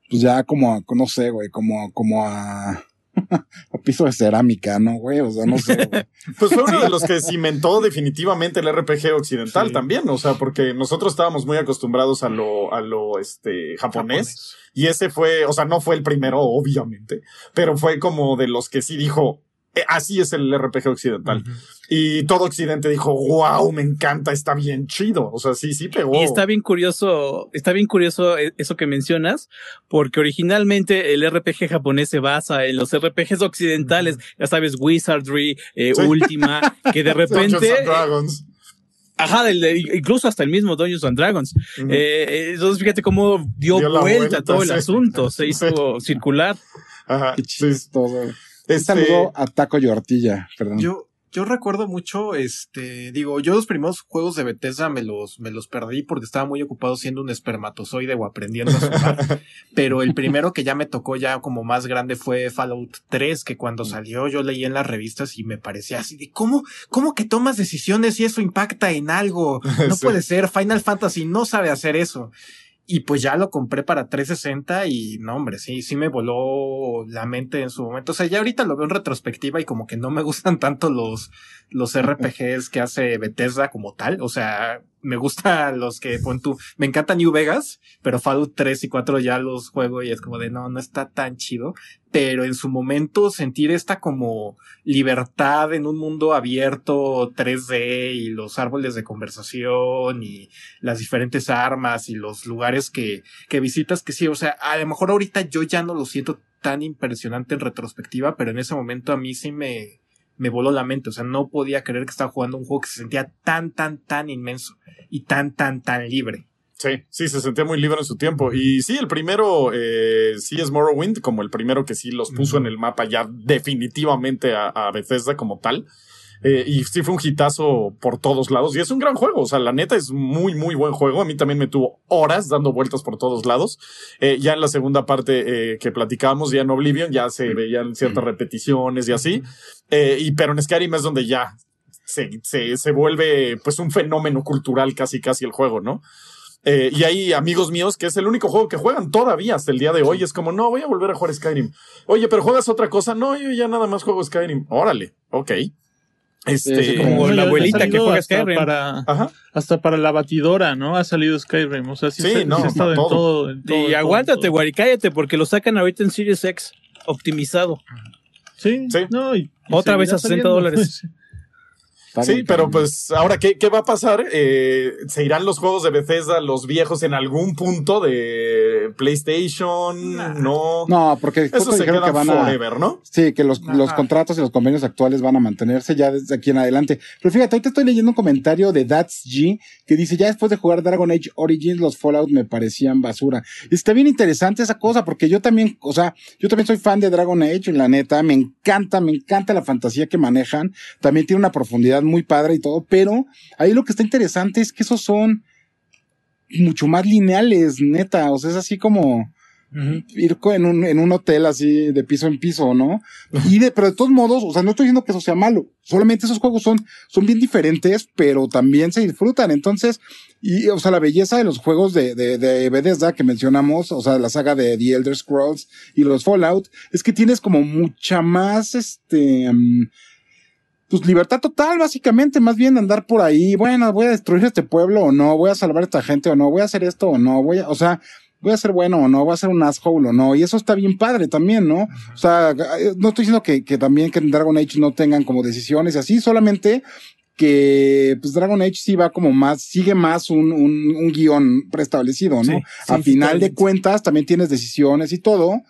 pues ya como a, no sé, güey, como, como a, a piso de cerámica, ¿no, güey? O sea, no sé, güey. Pues fue uno de los que cimentó definitivamente el RPG occidental Sí. también, o sea, porque nosotros estábamos muy acostumbrados a lo, a lo, este, japonés, y ese fue, o sea, no fue el primero, obviamente, pero fue como de los que sí dijo, "Eh, así es el RPG occidental. Y todo Occidente dijo, wow, me encanta, está bien chido. O sea, sí, sí pegó. Y está bien curioso, está bien curioso e- eso que mencionas, porque originalmente el RPG japonés se basa en los RPGs occidentales, ya sabes, Wizardry, eh, Sí. Ultima, que de repente, and Dragons. ajá, del- de- incluso hasta el mismo Dungeons and Dragons. Eh, eh, entonces fíjate cómo dio, vuelta, vuelta, todo el sí. asunto, se hizo circular. Ajá. Qué sí. chistoso. Un Este, saludo a Taco y Ortilla, perdón. Yo, yo recuerdo mucho, este, digo, yo los primeros juegos de Bethesda me los, me los perdí porque estaba muy ocupado siendo un espermatozoide o aprendiendo a sumar. pero el primero que ya me tocó ya como más grande fue Fallout 3, que cuando salió yo leí en las revistas y me parecía así de cómo, cómo que tomas decisiones y eso impacta en algo. No puede ser. Final Fantasy no sabe hacer eso. Y pues ya lo compré para 360 y no, hombre, sí, sí me voló la mente en su momento. O sea, ya ahorita lo veo en retrospectiva y como que no me gustan tanto los, los RPGs que hace Bethesda como tal. O sea, me gustan los que pon tú, me encanta New Vegas, pero Fallout 3 y 4 ya los juego y es como de no, no está tan chido. Pero en su momento sentir esta como libertad en un mundo abierto 3D y los árboles de conversación y las diferentes armas y los lugares que, que visitas que sí, o sea, a lo mejor ahorita yo ya no lo siento tan impresionante en retrospectiva, pero en ese momento a mí sí me, me voló la mente, o sea, no podía creer que estaba jugando un juego que se sentía tan, tan, tan inmenso y tan, tan, tan libre. Sí, sí, se sentía muy libre en su tiempo. Y sí, el primero eh, sí es Morrowind, como el primero que sí los puso en el mapa ya definitivamente a, a Bethesda como tal. Eh, y sí fue un hitazo por todos lados. Y es un gran juego. O sea, la neta es muy, muy buen juego. A mí también me tuvo horas dando vueltas por todos lados. Eh, ya en la segunda parte eh, que platicábamos, ya en Oblivion, ya se veían ciertas repeticiones y así. Y pero en Skyrim es donde ya se, se, se vuelve pues un fenómeno cultural casi, casi el juego, ¿no? Eh, y hay amigos míos que es el único juego que juegan todavía hasta el día de hoy. Es como, no, voy a volver a jugar Skyrim. Oye, pero juegas otra cosa. No, yo ya nada más juego Skyrim. Órale, ok. Este, como la abuelita que juega Skyrim. Para, Ajá. hasta para la batidora, ¿no? Ha salido Skyrim. O sea, sí, Sí, se- no, sí ha estado en todo. en Y aguántate, todo. güey, cállate, porque lo sacan ahorita en Series X. optimizado. Sí, Sí. No, y Otra vez a 60 saliendo. dólares. Sí, pero pues ahora, ¿qué, qué va a pasar? Eh, ¿Se irán los juegos de Bethesda, los viejos, en algún punto de PlayStation? No. No, porque Eso se queda que van a. forever, ¿no? Sí, que los, los contratos y los convenios actuales van a mantenerse ya desde aquí en adelante. Pero fíjate, ahorita estoy leyendo un comentario de That's G que dice, ya después de jugar Dragon Age Origins, los Fallout me parecían basura. Y está bien interesante esa cosa, porque yo también, o sea, yo también soy fan de Dragon Age, la neta, me encanta, me encanta la fantasía que manejan. También tiene una profundidad muy padre y todo, pero ahí lo que está interesante es que esos son mucho más lineales, neta. O sea, es así como ir en un, en un hotel así de piso en piso, ¿no? Y de, pero de todos modos, o sea, no estoy diciendo que eso sea malo. Solamente esos juegos son, son bien diferentes, pero también se disfrutan. Entonces, y, o sea, la belleza de los juegos de, de, de Bethesda que mencionamos, o sea, la saga de The Elder Scrolls y los Fallout, es que tienes como mucha más, este, mm, pues libertad total, básicamente, más bien andar por ahí, bueno, voy a destruir este pueblo o no, voy a salvar a esta gente o no, voy a hacer esto o no, voy a, o sea, voy a ser bueno o no, voy a ser un asshole o no, y eso está bien padre también, ¿no? O sea, no estoy diciendo que, que también que en Dragon Age no tengan como decisiones y así, solamente que pues Dragon Age sí va como más, sigue más un, un, un guion preestablecido, ¿no? Sí, a final de cuentas también tienes decisiones y todo,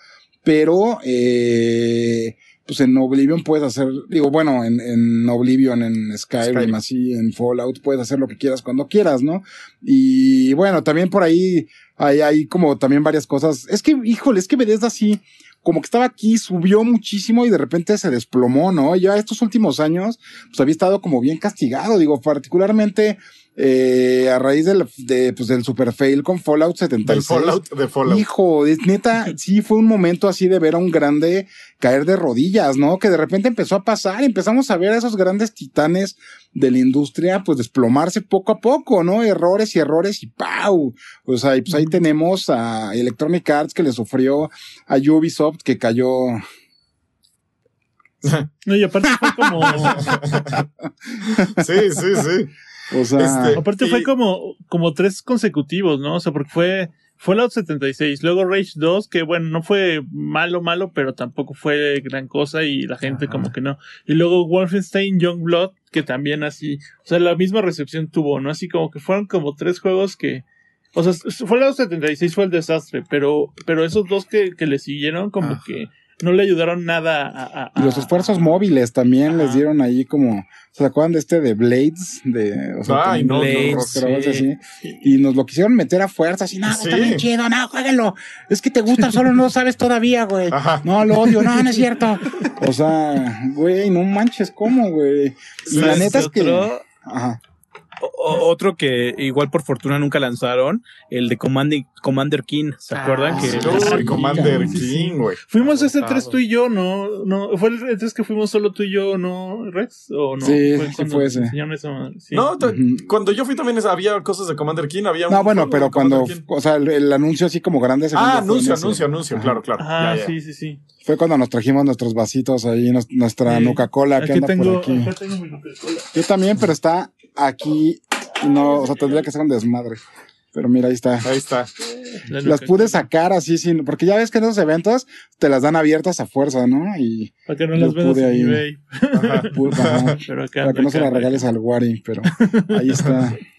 pero eh, pues en Oblivion puedes hacer, digo, bueno, en, en Oblivion, en Skyrim, Skyrim. así, en Fallout, puedes hacer lo que quieras cuando quieras, ¿no? Y bueno, también por ahí hay, hay como también varias cosas. Es que, híjole, es que Bethesda así, como que estaba aquí, subió muchísimo y de repente se desplomó, ¿no? Ya estos últimos años, pues había estado como bien castigado, digo, particularmente eh, a raíz del, de, pues, del super fail con Fallout 76. Del Fallout, de Fallout. Hijo, es neta, sí fue un momento así de ver a un grande caer de rodillas, ¿no? Que de repente empezó a pasar, empezamos a ver a esos grandes titanes de la industria, pues desplomarse poco a poco, ¿no? Errores y errores y ¡pau! O sea, y pues ahí tenemos a Electronic Arts que le sufrió a Ubisoft que cayó. No, y aparte fue como. Sí, sí, sí. O sea, Este- aparte Y- fue como, como tres consecutivos, ¿no? O sea, porque fue Fallout 76, luego Rage 2, que bueno, no fue malo, malo, pero tampoco fue gran cosa y la gente Ajá. como que no. Y luego Wolfenstein Youngblood, que también así, o sea, la misma recepción tuvo, ¿no? Así como que fueron como tres juegos que, o sea, Fallout 76 fue el desastre, pero, pero esos dos que, que le siguieron como Ajá. que no le ayudaron nada a... a- y los a- esfuerzos móviles también les dieron ahí como, ¿se acuerdan de este de Blades? De, o sea, Ay, no, Blades, no, sí. así. Y nos lo quisieron meter a fuerza, así, no, Sí. está bien chido, no, jueguenlo. Es que te gusta, solo no lo sabes todavía, güey. Ajá. No, lo odio, no, no es cierto. O sea, güey, no manches, ¿cómo, güey? Y la ¿Sabes neta es que. Ajá. O- otro que igual por fortuna nunca lanzaron, el de Command- Commander King, ¿se Ah, acuerdan? sí. que Commander Sí, sí. King, güey. Fuimos ese. 3 tú y yo, ¿no? no ¿Fue el 3 que fuimos solo tú y yo, no, Rex? ¿O no? Sí, fue ese. Sí. No, t- Ujú. cuando yo fui también había cosas de Commander King, había un No, bueno, pero cuando, Commander King. o sea, el, el anuncio así como grande. Ah, fue anuncio, anuncio, anuncio, Ajá. claro, claro. Ah, Ya, ya. sí, sí, sí. Fue cuando nos trajimos nuestros vasitos ahí, nos- nuestra Sí. Nuca-Cola que Aquí anda tengo, por aquí. acá tengo mi. Yo también, pero está aquí. No, o sea, tendría que ser un desmadre. Pero mira, ahí está. Ahí está. La Las pude sacar así sin, porque ya ves que en esos eventos te las dan abiertas a fuerza, ¿no? Y Para que no las vendas pude en ahí. eBay. Ajá. ajá, Pero acá. para que no se las regales al Wari, pero ahí está.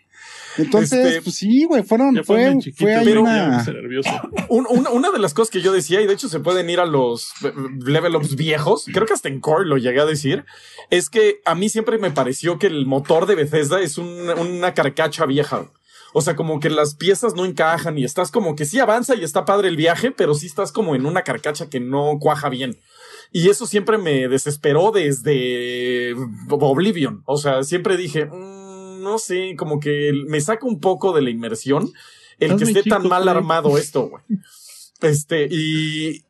Entonces, Este, pues sí, güey, fueron, Ya fue fue, muy chiquito, fue ahí pero ya una. Un- una de las cosas que yo decía, y de hecho se pueden ir a los eh, level ups viejos, creo que hasta en Core lo llegué a decir, es que a mí siempre me pareció que el motor de Bethesda es un- una carcacha vieja. O sea, como que las piezas no encajan y estás como que sí avanza y está padre el viaje, pero sí estás como en una carcacha que no cuaja bien. Y eso siempre me desesperó desde Oblivion. O sea, siempre dije, "Mm, no sé, como que me saca un poco de la inmersión el que esté tan mal armado esto, güey. Este, y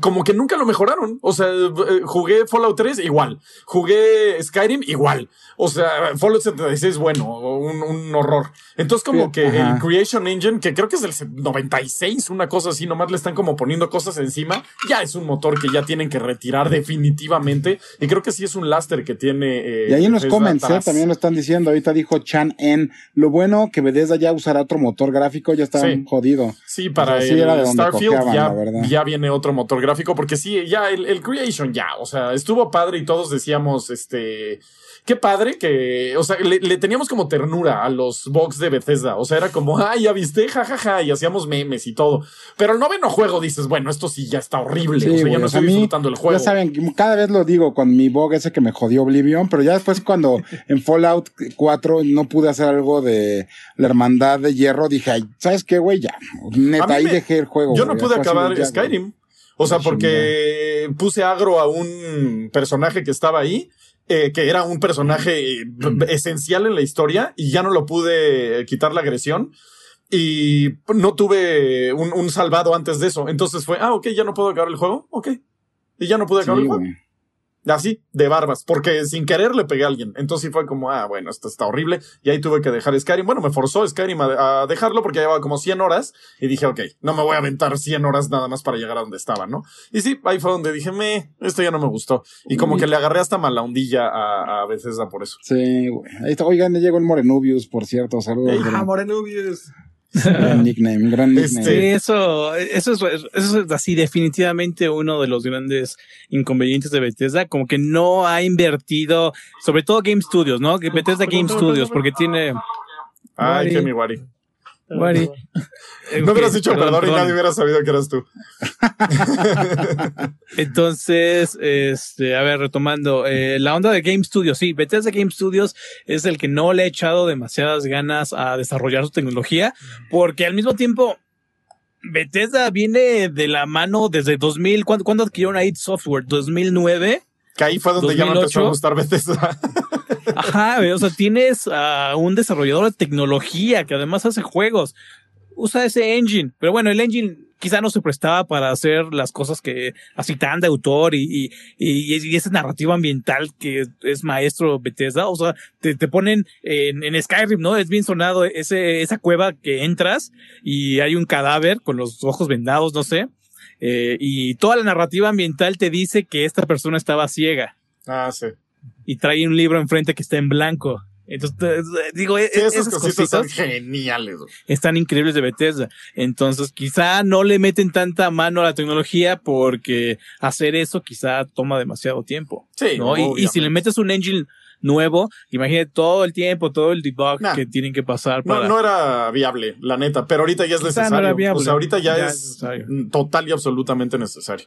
como que nunca lo mejoraron. O sea, eh, jugué Fallout 3 igual. Jugué Skyrim igual. O sea, Fallout 76 bueno, un, un horror. Entonces como que Ajá. el Creation Engine, que creo que es del 96, una cosa así, nomás le están como poniendo cosas encima, ya es un motor que ya tienen que retirar definitivamente. Y creo que sí es un laster que tiene... eh, y ahí en los comments, eh, también lo están diciendo, ahorita dijo Chan En, lo bueno que Bethesda ya usará otro motor gráfico, ya está Sí. jodido. Sí, para O sea, sí el era de donde Starfield ya, ya viene otro motor gráfico, porque sí, ya el, el Creation ya, o sea, estuvo padre y todos decíamos, este, qué padre que, o sea, le, le teníamos como ternura a los bugs de Bethesda. O sea, era como, ay, ya viste, jajaja, ja, ja", y hacíamos memes y todo. Pero el noveno juego dices, bueno, esto sí ya está horrible. Sí, o sea, güey, ya no estoy mí, disfrutando el juego. Ya saben, cada vez lo digo con mi bug ese que me jodió Oblivion, pero ya después cuando en Fallout 4 no pude hacer algo de la hermandad de hierro, dije, ay, ¿sabes qué, güey? Ya, neta, ahí me- dejé el juego. Yo no güey, pude acabar. Skyrim. O sea, porque puse agro a un personaje que estaba ahí, eh, que era un personaje eh, b- esencial en la historia, y ya no lo pude quitar la agresión. Y no tuve un, un salvado antes de eso. Entonces fue, ah, ok, ya no puedo acabar el juego. Ok. Y ya no pude acabar Sí, el juego. Así, de barbas, porque sin querer le pegué a alguien. Entonces sí fue como, ah, bueno, esto está horrible. Y ahí tuve que dejar Skyrim. Bueno, me forzó Skyrim a, a dejarlo porque llevaba como 100 horas. Y dije, ok, no me voy a aventar 100 horas nada más para llegar a donde estaba, ¿no? Y sí, ahí fue donde dije, me, esto ya no me gustó. Y como que le agarré hasta mala ondilla a, a Bethesda por eso. Sí, güey. Ahí está. Oigan, ya llegó el Morenubius, por cierto. Saludos. Gran, Morenubius. gran nickname, gran Este- nickname. Sí, eso, eso es, eso es así definitivamente uno de los grandes inconvenientes de Bethesda, como que no ha invertido, sobre todo Game Studios, ¿no? Que Bethesda Game Studios, porque tiene... Ay, Wari. que mi Wari. Wari. No hubieras dicho perdón, perdón, y nadie hubiera sabido que eras tú. Entonces, este, a ver, retomando, eh, la onda de Game Studios, sí, Bethesda Game Studios es el que no le ha echado demasiadas ganas a desarrollar su tecnología, porque al mismo tiempo, Bethesda viene de la mano desde 2000, ¿cuándo, ¿cuándo adquirieron id Software? ¿2009? Que ahí fue donde ya me empezó a 2008. gustar Bethesda. Ajá, o sea, tienes a un desarrollador de tecnología que además hace juegos. Usa ese engine, pero bueno, el engine quizá no se prestaba para hacer las cosas que así tan de autor y, y, y, y esa narrativa ambiental que es maestro Bethesda. O sea, te, te ponen en, en Skyrim, ¿no? Es bien sonado ese, esa cueva que entras y hay un cadáver con los ojos vendados, no sé. Eh, y toda la narrativa ambiental te dice que esta persona estaba ciega ah, sí. y trae un libro enfrente que está en blanco. Entonces, digo, Sí, esas, esas cositas son geniales. están increíbles de Bethesda. Entonces, quizá no le meten tanta mano a la tecnología porque hacer eso quizá toma demasiado tiempo. Sí, ¿no? Y, y si le metes un engine nuevo, imagínate todo el tiempo, todo el debug Nah. que tienen que pasar para... No, no era viable, la neta, pero ahorita ya es no necesario. era viable. O sea, ahorita ya, Ya es necesario. total y absolutamente necesario.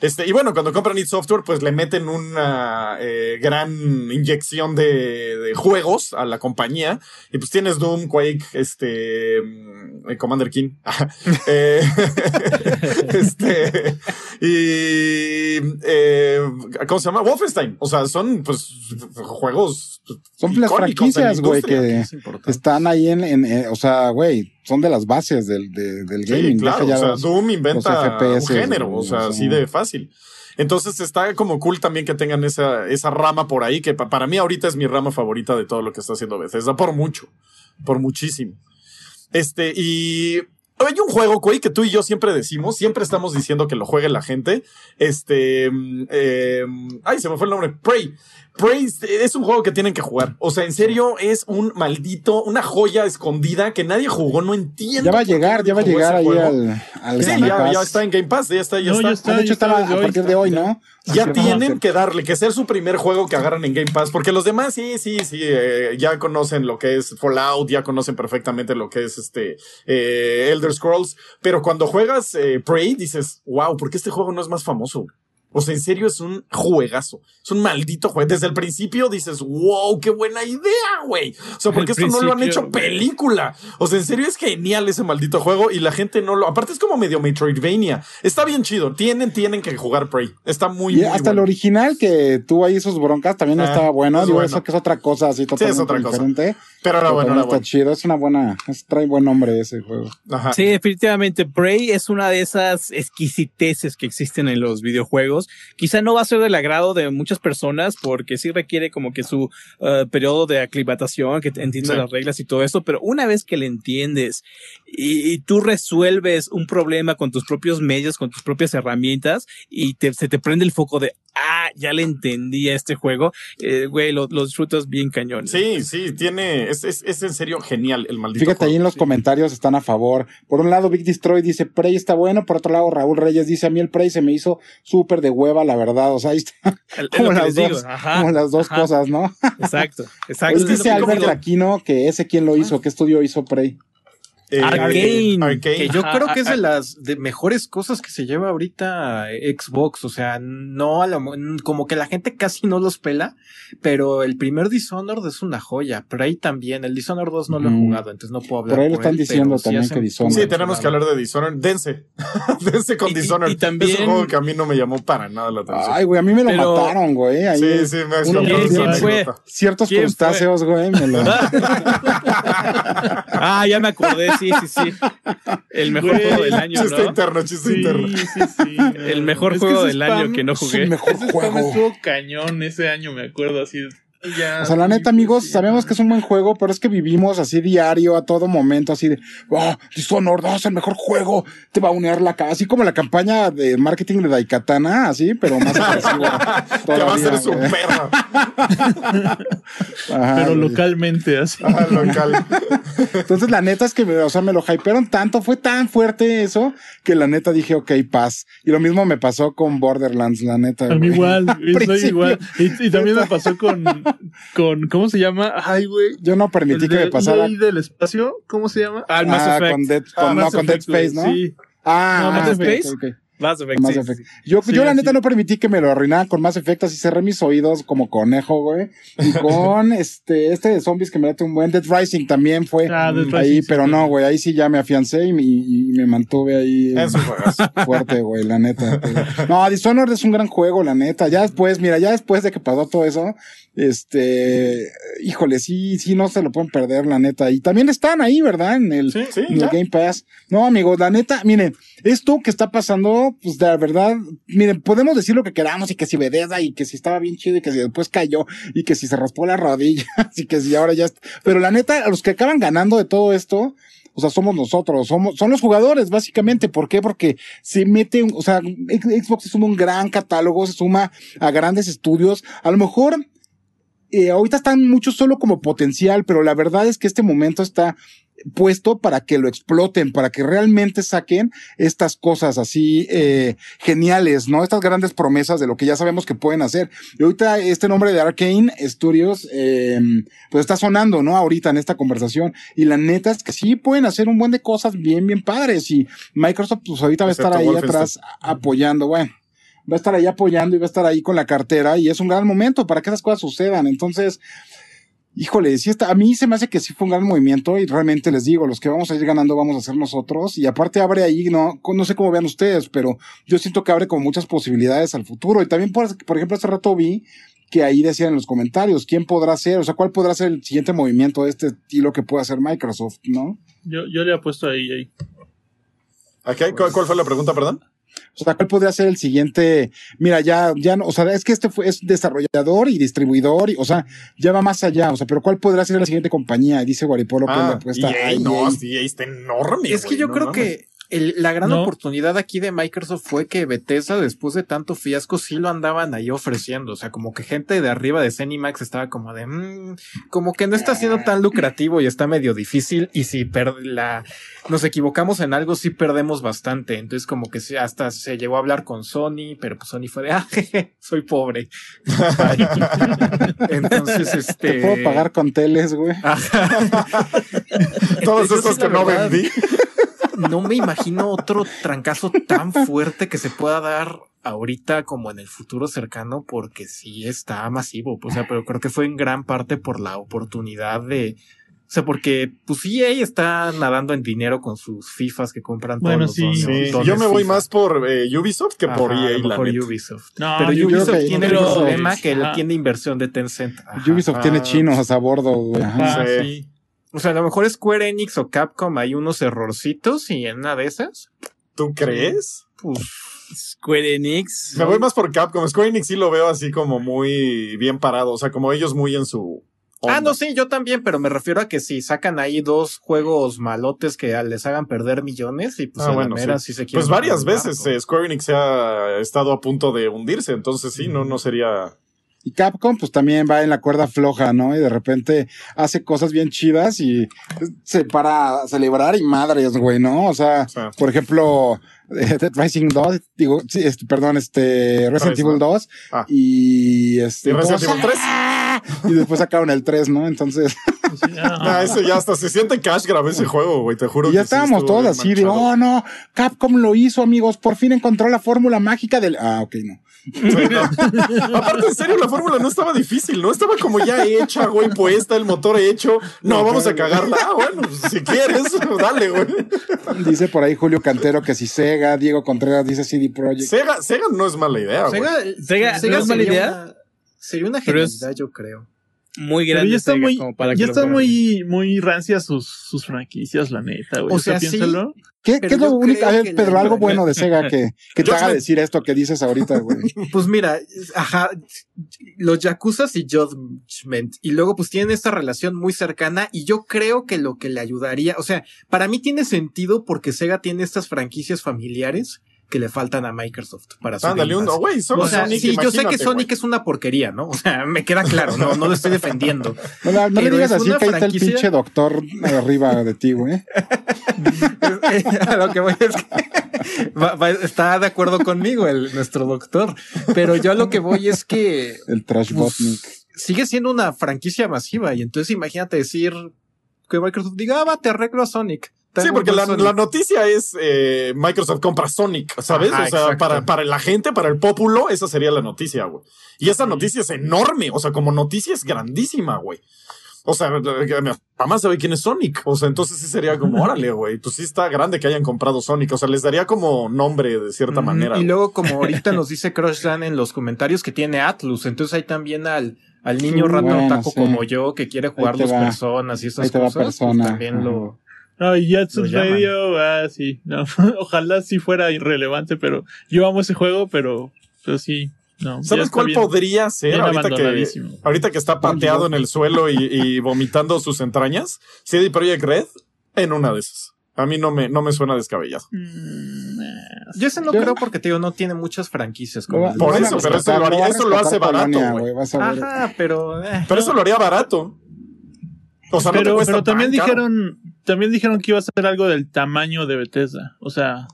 Este, y bueno, cuando compran id Software, pues le meten una eh, gran inyección de, de juegos a la compañía. Y pues tienes Doom, Quake, este, Commander King. Eh, este, y, eh, ¿cómo se llama? Wolfenstein. O sea, son, pues, juegos. Son las franquicias, güey, que Es están ahí en, en, eh, o sea, güey, son de las bases del, de- del Sí, gaming. claro. ya o sea, los- Doom inventa FPS, un género, o sea, o sea. así de fácil. Entonces está como cool también que tengan esa, esa rama por ahí, que pa- para mí ahorita es mi rama favorita de todo lo que está haciendo Bethesda, por mucho, por muchísimo. Este, y hay un juego, que tú y yo siempre decimos, siempre estamos diciendo que lo juegue la gente. Este, mm, eh, ay, se me fue el nombre, Prey. Prey es- un juego que tienen que jugar. O sea, en serio, es un maldito, una joya escondida que nadie jugó, no entiendo. ya va a llegar, ya va a llegar ahí juego. al, al Sí, Game ya, Pass. ya está en Game Pass, ya está, ya No, está. ya está. De hecho, estaba a partir de hoy, ¿no? Ya Así tienen que darle, que sea su primer juego que agarran en Game Pass, porque los demás sí, sí, sí, eh, ya conocen lo que es Fallout, ya conocen perfectamente lo que es este eh, Elder Scrolls, pero cuando juegas eh, Prey dices, wow, ¿por qué este juego no es más famoso? O sea, en serio es un juegazo, es un maldito juego. Desde el principio dices, wow, qué buena idea, güey. O sea, porque El esto no lo han hecho película. O sea, en serio es genial ese maldito juego y la gente no lo. Aparte es como medio Metroidvania. Está bien chido. Tienen, tienen que jugar Prey. Está muy, Y muy hasta el bueno. original que tuvo ahí sus broncas también Ah, estaba bueno. es Digo, bueno. eso que es otra cosa así totalmente otra cosa. diferente. Pero era Pero bueno, también era está bueno. chido. Es una buena, es- trae buen nombre ese juego. Ajá. Sí, definitivamente. Prey es una de esas exquisiteces que existen en los videojuegos. Quizá no va a ser del agrado de muchas personas porque sí requiere como que su eh, periodo de aclimatación, que entienda Sí. las reglas y todo eso, pero una vez que le entiendes y, y tú resuelves un problema con tus propios medios, con tus propias herramientas y te- se te prende el foco de, ah, ya le entendí a este juego, eh, güey, lo- los disfrutas bien cañones. Sí, sí, tiene, es, es, es en serio genial el maldito. Fíjate, ahí en los comentarios están a favor. Por un lado, Big Destroy dice, Prey está bueno. Por otro lado, Raúl Reyes dice, a mí el Prey se me hizo súper de hueva, la verdad. O sea, ahí está Es como las dos, Ajá, como las dos ajá. cosas, ¿no? Exacto, exacto. Hoy Es dice Albert Aquino que ese quién lo hizo, qué estudio hizo Prey. Eh, Arcane. Arcane. Que yo Ajá, creo que es de las de mejores cosas que se lleva ahorita Xbox. O sea, no a lo mo- como que la gente casi no los pela, pero el primer Dishonored es una joya. Prey también. El Dishonored 2 no lo he jugado, entonces no puedo hablar. Por ahí lo están él, diciendo pero sí también que Dishonored. Sí, tenemos que hablar de Dishonored. Dense. Dense con Y- Dishonored. y también- Es un juego que a mí no me llamó para nada la atención. Ay, güey, a mí me lo Pero- mataron, güey. Ahí sí, sí, me escapó ¿Quién- quién fue? ciertos ¿Quién crustáceos, güey, me lo... Ah, ya me acordé, sí, sí, sí. El mejor Güey, juego del año, Chiste ¿no? interno, chiste Sí, interno. sí, sí. El mejor Es que juego del año spam- que no Es jugué. el mejor Ese spam juego. estuvo cañón ese año, me acuerdo, así. Ya, O sea, la neta, amigos, sí. sabemos que es un buen juego, pero es que vivimos así diario, a todo momento, así de, oh, Dishonored, oh, es el mejor juego, te va a unir la cara, así como la campaña de marketing de Daikatana, así, pero más agresiva. Que va a ser su. Ajá, Pero güey. localmente, así. Local. Entonces, la neta es que, o sea, me lo hypearon tanto, fue tan fuerte eso, que la neta dije, ok, paz. Y lo mismo me pasó con Borderlands, la neta. A mí güey. igual, soy igual. Y, y también me pasó con, con, ¿cómo se llama? Ay, güey. Yo no permití El que de me pasara. EA del espacio, ¿cómo se llama? Ah, el Mass Ah, Effect. con Dead, Ah, no, Mass con Dead Effect, Space, ¿no? Sí. Ah, No, Mass ok, Effect. ok, ok. Mass Effect, Mass sí, Effect. sí, sí. Yo, Sí, yo la neta no permití que me lo arruinaran con Mass Effect, así cerré mis oídos como conejo, güey. Y con este, este de zombies que me late un buen Dead Rising también fue Ah, Dead ahí, Rising, sí, pero no, güey, ahí sí ya me afiancé y, me- y me mantuve ahí Es un juegazo. fuerte, güey, la neta. No, Dishonored es un gran juego, la neta. Ya después, mira, ya después de que pasó todo eso, este, híjole, sí, sí, no se lo pueden perder, la neta. Y también están ahí, ¿verdad? En el, Sí, sí, en el. Game Pass. No, amigos, la neta, miren, esto que está pasando, pues de verdad, miren, podemos decir lo que queramos y que si Bethesda y que si estaba bien chido y que si después cayó y que si se raspó la rodilla y que si ahora ya está. Pero la neta, los que acaban ganando de todo esto, o sea, somos nosotros, somos, son los jugadores, básicamente. ¿Por qué? Porque se mete, o sea, Xbox se suma un gran catálogo, se suma a grandes estudios. A lo mejor, eh, ahorita están muchos solo como potencial, pero la verdad es que este momento está puesto para que lo exploten, para que realmente saquen estas cosas así eh, geniales, ¿no? Estas grandes promesas de lo que ya sabemos que pueden hacer. Y ahorita este nombre de Arkane Studios, eh, pues está sonando, ¿no? Ahorita en esta conversación. Y la neta es que sí pueden hacer un buen de cosas bien, bien padres. Y Microsoft, pues ahorita va a estar ahí atrás apoyando, bueno. Va a estar ahí apoyando y va a estar ahí con la cartera y es un gran momento para que esas cosas sucedan. Entonces, Híjole, sí está, a mí se me hace que sí fue un gran movimiento y realmente les digo, los que vamos a ir ganando vamos a ser nosotros y aparte abre ahí, no, no sé cómo vean ustedes, pero yo siento que abre como muchas posibilidades al futuro y también por, por ejemplo hace rato vi que ahí decían en los comentarios, ¿quién podrá ser? O sea, ¿cuál podrá ser el siguiente movimiento de este estilo que pueda hacer Microsoft, no? Yo, yo le apuesto ahí, ahí. Aquí hay- ¿cuál, cuál fue la pregunta, perdón? O sea, ¿cuál podría ser el siguiente? Mira, ya, ya no, o sea, es que este fue, es desarrollador y distribuidor, y, o sea, ya va más allá, o sea, pero ¿cuál podría ser la siguiente compañía? Dice Guaripolo que le Ah, apuesta EA, no, EA. está enorme. Es que yo no creo mames. que el- la gran No. oportunidad aquí de Microsoft fue que Bethesda, después de tanto fiasco, sí lo andaban ahí ofreciendo. O sea, como que gente de arriba de Cenimax estaba como de, "Mm, como que no está siendo tan lucrativo y está medio difícil. Y si per- la, nos equivocamos en algo, sí perdemos bastante. Entonces, como que sí, hasta se llegó a hablar con Sony, pero pues Sony fue de, ah, jeje, soy pobre. Entonces, este. Te puedo pagar con teles, güey. Todos esos que no verdad. vendí. No me imagino otro trancazo tan fuerte que se pueda dar ahorita como en el futuro cercano porque sí está masivo, o sea, pero creo que fue en gran parte por la oportunidad de, o sea, porque pues EA está nadando en dinero con sus FIFAs que compran Bueno, todos sí, los Sí, dones yo me voy FIFA. más por eh, Ubisoft que por Ajá, EA, la neta. Ubisoft. No, pero yo Ubisoft que- tiene el problema que lo tiene inversión de Tencent. Ajá. Ubisoft tiene Ah. chinos a bordo, güey. Ah, Sí. O sea, a lo mejor Square Enix o Capcom hay unos errorcitos y en una de esas, ¿Tú crees? pues Square Enix. Me voy más por Capcom. Square Enix sí lo veo así como muy bien parado. O sea, como ellos muy en su, Ah, no, sí, yo también, pero me refiero a que si sacan ahí dos juegos malotes que les hagan perder millones y pues Ah, a bueno, la mera sí. sí se quieren Pues varias veces eh, Square Enix se ha estado a punto de hundirse, entonces sí, no, no sería. Y Capcom, pues también va en la cuerda floja, ¿no? Y de repente hace cosas bien chidas y se para a celebrar y madres, güey, ¿no? O sea, por ejemplo, eh, Dead Rising 2, digo, sí, este, perdón, este, Resident Evil ¿no? 2 Ah. y este. ¿Y Resident dos, Evil 3? Y después sacaron el 3, ¿no? Entonces, Sí, ese ya hasta se siente cash grabé ese juego, güey, te juro. y ya que sí estábamos estuvo todos así de, oh no, Capcom lo hizo, amigos, por fin encontró la fórmula mágica del. Ah, ok, no. Sí, no. Aparte, en serio, la fórmula no estaba difícil, ¿no? Estaba como ya hecha, güey, puesta, el motor hecho. No, vamos a cagarla. Ah, bueno, pues, si quieres, dale, güey. Dice por ahí Julio Cantero que si Sega, Diego Contreras dice CD Projekt. Sega, Sega no es mala idea, güey. Sega, Sega, ¿no es mala idea? una- sería una genialidad, yo creo. Muy Pero grande. ya está muy, como para ya está muy, muy rancia sus, sus franquicias, la neta, güey. O sea, sí. piénsalo. ¿Qué, Pero qué es lo único? A ver, que Pedro, la- algo bueno de Sega que, que te haga decir esto que dices ahorita, güey. Pues mira, ajá, los Yakuzas y Judgment, y luego pues tienen esta relación muy cercana, y yo creo que lo que le ayudaría, o sea, para mí tiene sentido porque Sega tiene estas franquicias familiares que le faltan a Microsoft para su Ándale, un, güey, solo O sea, Sonic, sí, yo sé que Sonic es una porquería, ¿no? O sea, me queda claro, no, no lo estoy defendiendo. No, le digas así que ahí está el pinche doctor arriba de ti, güey. a lo que voy es que va- va- está de acuerdo conmigo el, nuestro doctor, pero yo a lo que voy es que El Trash Pues, Botnik. sigue siendo una franquicia masiva y entonces imagínate decir que Microsoft diga, ah, va, te arreglo a Sonic. Sí, porque la, Sonic". la noticia es eh, Microsoft compra Sonic, ¿sabes? Ajá, o sea, para, para la gente, para el pópulo, esa sería la noticia, güey. Y esa noticia es enorme, o sea, como noticia es grandísima, güey. O sea, eh, mi mamá sabe quién es Sonic. O sea, entonces sí sería como, órale, güey. Pues sí está grande que hayan comprado Sonic. O sea, les daría como nombre de cierta manera. Y luego, como ahorita nos dice Crush Dan en los comentarios que tiene Atlus, entonces hay también al, al niño Sí, rato bueno, otaco sí. como yo que quiere jugar dos personas y estas Ahí te va cosas. pues Persona. también lo. No, y llaman. Radio, ah, sí. No, ojalá sí fuera irrelevante, pero yo amo ese juego, pero, pero sí, no. ¿Sabes cuál bien- podría ser ahorita que, ahorita que está pateado en el suelo y, y vomitando sus entrañas? CD Projekt Red en una de esas. A mí no me, no me suena descabellado. Mm. Yo ese no Yo- creo porque te digo, no tiene muchas franquicias. Como Por eso, pero eso lo haría- eso lo hace barato, güey. Ajá, pero. eh. Pero eso lo haría barato. O sea, no te pero, pero también tan dijeron, también dijeron que iba a ser algo del tamaño de Bethesda. O sea,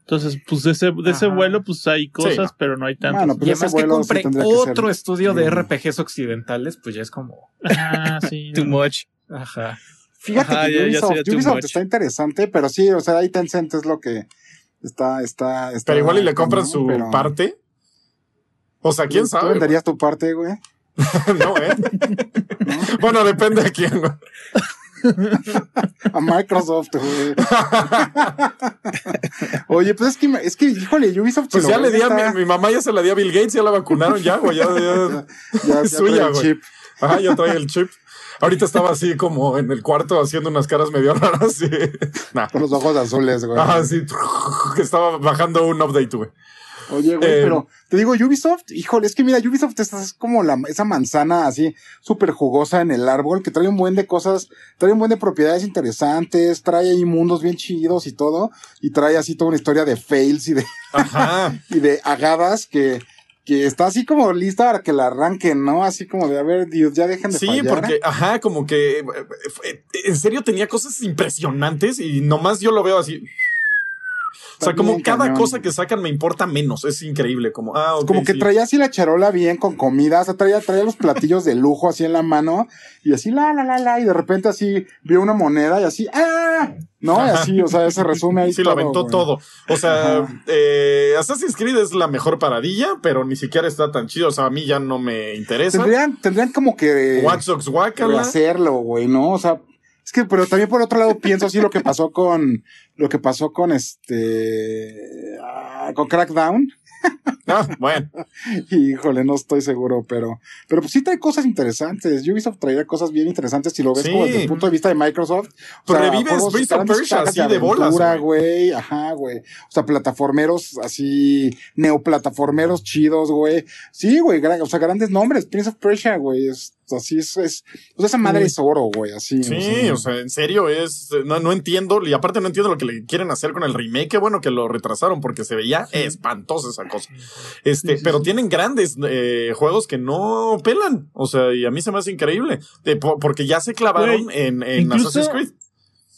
entonces, pues de ese, de ese vuelo, pues hay cosas, no. pero no hay tantas. Bueno, Y además que sí compre que ser- otro estudio de Mm. RPGs occidentales, pues ya es como. Ah, sí. Too much. Ajá. Fíjate Ajá, que ya- ya Ubisoft, much. está interesante, pero sí, o sea, ahí Tencent es lo que está, está, está. Pero igual y le compran ¿no? su Pero- parte. O sea, quién ¿Tú sabe. venderías tu parte, güey? no, ¿eh? bueno, depende de quién. güey. A Microsoft, güey. Oye, pues es que, es que, híjole, Ubisoft. Pues ya le di a está- mi, mi mamá, ya se la di a Bill Gates, ya la vacunaron ya, güey. Ya, ya- ya, es ya suya, trae el chip. Ajá, ya trae el chip. Ahorita estaba así como en el cuarto haciendo unas caras medio raras. Nah. Con los ojos azules, güey. Ajá, sí. Que estaba bajando un update, güey. Oye, güey, Eh, pero te digo, Ubisoft, híjole, es que mira, Ubisoft es, como la, esa manzana así súper jugosa en el árbol que trae un buen de cosas, trae un buen de propiedades interesantes, trae ahí mundos bien chidos y todo, y trae así toda una historia de fails y de, Ajá. y de agadas que, que está así como lista para que la arranquen, ¿no? Así como de, a ver, Dios, ya dejen de Sí, fallar. porque, ajá, como que eh, eh, en serio tenía cosas impresionantes y nomás yo lo veo así. O sea, como cada cañón. cosa que sacan me importa menos. Es increíble. Como, ah, Como que sí. traía así la charola bien con comida, o sea, traía, traía los platillos de lujo así en la mano, y así la, la, la, la, y de repente así vio una moneda y así, ¡ah! ¿No? Y así, o sea, ese resume ahí Sí, lo aventó güey. todo. O sea, eh, Assassin's Creed es la mejor paradilla, pero ni siquiera está tan chido. O sea, a mí ya no me interesa. Tendrían, tendrían como que Watch Dogs Guacala. hacerlo, güey, ¿no? O sea, es que, pero también por otro lado pienso así lo que pasó con, lo que pasó con este, ah, con Crackdown. Ah, bueno. Híjole, no estoy seguro, pero, pero pues sí trae cosas interesantes. Ubisoft traía cosas bien interesantes si lo ves Sí. como desde el punto de vista de Microsoft. Revives juegos Prince of Persia así de bolas, aventura, güey. güey. Ajá, güey. O sea, plataformeros así, neoplataformeros chidos, güey. Sí, güey, o sea, grandes nombres. Prince of Persia, güey. Es así es, es esa madre es oro, güey, así. Sí, o sea, en serio es, no, no entiendo, y aparte no entiendo lo que le quieren hacer con el remake, qué bueno que lo retrasaron porque se veía espantosa esa cosa. Este, pero tienen grandes eh, juegos que no pelan, o sea, y a mí se me hace increíble, de- po- porque ya se clavaron Güey, en, en incluso- Assassin's Creed.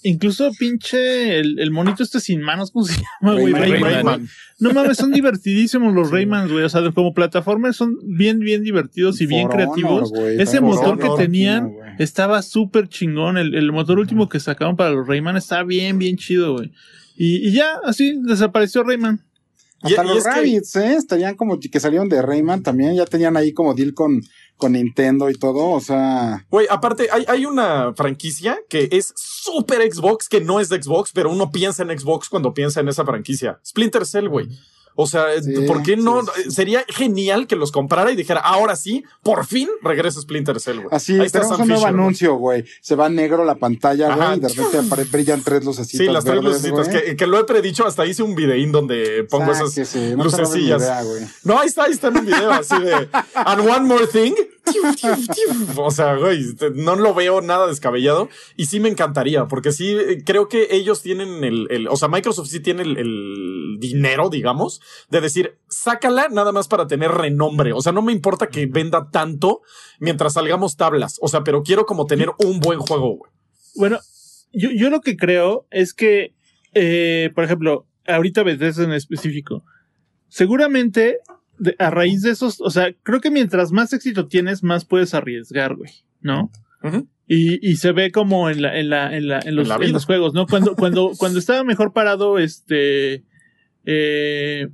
Incluso pinche el, el monito este sin manos, ¿cómo se llama, güey? Rayman. Rayman. Rayman. No mames, son divertidísimos los Raymans, güey. O sea, como plataformas son bien, bien divertidos y bien For Honor, creativos. güey, Ese motor que tenían estaba súper chingón. El, el motor último que sacaron para los Rayman está bien, bien chido, güey. Y, y ya, así desapareció Rayman. Y- Hasta y los es que- Rabbits, ¿eh? Estarían como que salieron de Rayman también, ya tenían ahí como deal con, con Nintendo y todo, o sea, Güey, aparte, hay, hay una franquicia que es súper Xbox, que no es de Xbox, pero uno piensa en Xbox cuando piensa en esa franquicia. Splinter Cell, güey. O sea, Sí, ¿por qué no? sí. Sería genial que los comprara y dijera, ahora sí, por fin regresa Splinter Cell, güey. así, Ahí está Sam un nuevo Fisher, anuncio, güey. Se va negro la pantalla, güey, y de repente brillan tres lucecitas Sí, las tres lucecitas, que, que lo he predicho, hasta hice un videín donde pongo esas no lucecillas. idea. No, ahí está, ahí está en un video así de And one more thing. O sea, güey, te- no lo veo nada descabellado y sí me encantaría porque sí eh, creo que ellos tienen el, el- o sea, Microsoft sí tiene el, el dinero, digamos, de decir, sácala nada más para tener renombre. O sea, no me importa que venda tanto mientras salgamos tablas. O sea, pero quiero como tener un buen juego, güey. Bueno, yo, yo lo que creo es que, eh, por ejemplo, ahorita Bethesda en específico, seguramente de- a raíz de esos, o sea, creo que mientras más éxito tienes, más puedes arriesgar, güey, ¿no? Ujú. Y, y se ve como en la, en la, en la, en los, en los juegos, ¿no? Cuando, cuando, cuando estaba mejor parado, este, eh,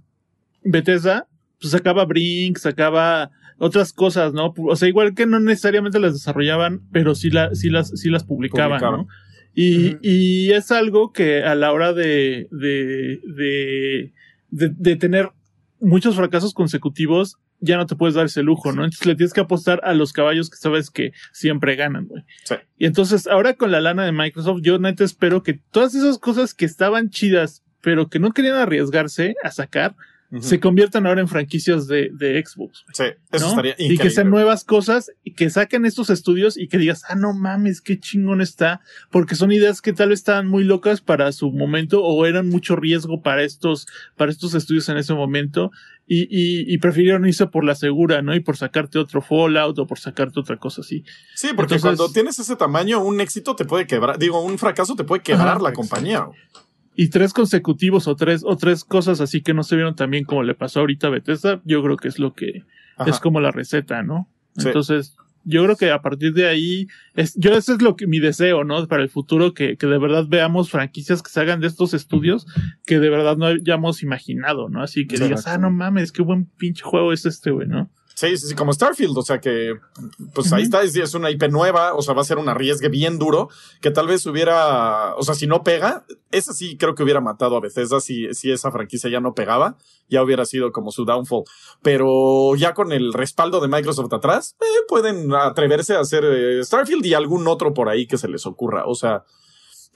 Bethesda, pues sacaba Brink, sacaba otras cosas, ¿no? O sea, igual que no necesariamente las desarrollaban, pero sí, la, sí las, sí las publicaban, Publicaban. ¿no? Y, y es algo que a la hora de, de, de, de, de tener muchos fracasos consecutivos, ya no te puedes dar ese lujo, ¿no? Entonces le tienes que apostar a los caballos que sabes que siempre ganan, güey. Sí. Y entonces, ahora con la lana de Microsoft, yo neta espero que todas esas cosas que estaban chidas, pero que no querían arriesgarse a sacar, se conviertan ahora en franquicias de, de Xbox. Sí, eso ¿no? estaría Y increíble. que sean nuevas cosas y que saquen estos estudios y que digas, ah, no mames, qué chingón está, porque son ideas que tal vez estaban muy locas para su momento o eran mucho riesgo para estos, para estos estudios en ese momento y, y, y prefirieron irse por la segura, ¿no? Y por sacarte otro Fallout o por sacarte otra cosa así. Sí, porque Entonces- cuando tienes ese tamaño, un éxito te puede quebrar, digo, un fracaso te puede quebrar Ajá, la compañía. Y tres consecutivos o tres, o tres cosas así que no se vieron tan bien como le pasó ahorita a Bethesda, yo creo que es lo que, Ajá. es como la receta, ¿no? Sí. Entonces, yo creo que a partir de ahí, es, yo ese es lo que mi deseo, ¿no? Para el futuro, que, que de verdad veamos franquicias que salgan de estos estudios que de verdad no hayamos imaginado, ¿no? Así que digas, ah, no mames, qué buen pinche juego es este, güey, ¿no? Sí, sí, sí, como Starfield, o sea que, pues ahí está, es, es una IP nueva, o sea, va a ser un arriesgue bien duro, que tal vez hubiera, o sea, si no pega, esa sí creo que hubiera matado a Bethesda si, si esa franquicia ya no pegaba, ya hubiera sido como su downfall. Pero ya con el respaldo de Microsoft atrás, eh, pueden atreverse a hacer eh, Starfield y algún otro por ahí que se les ocurra, o sea,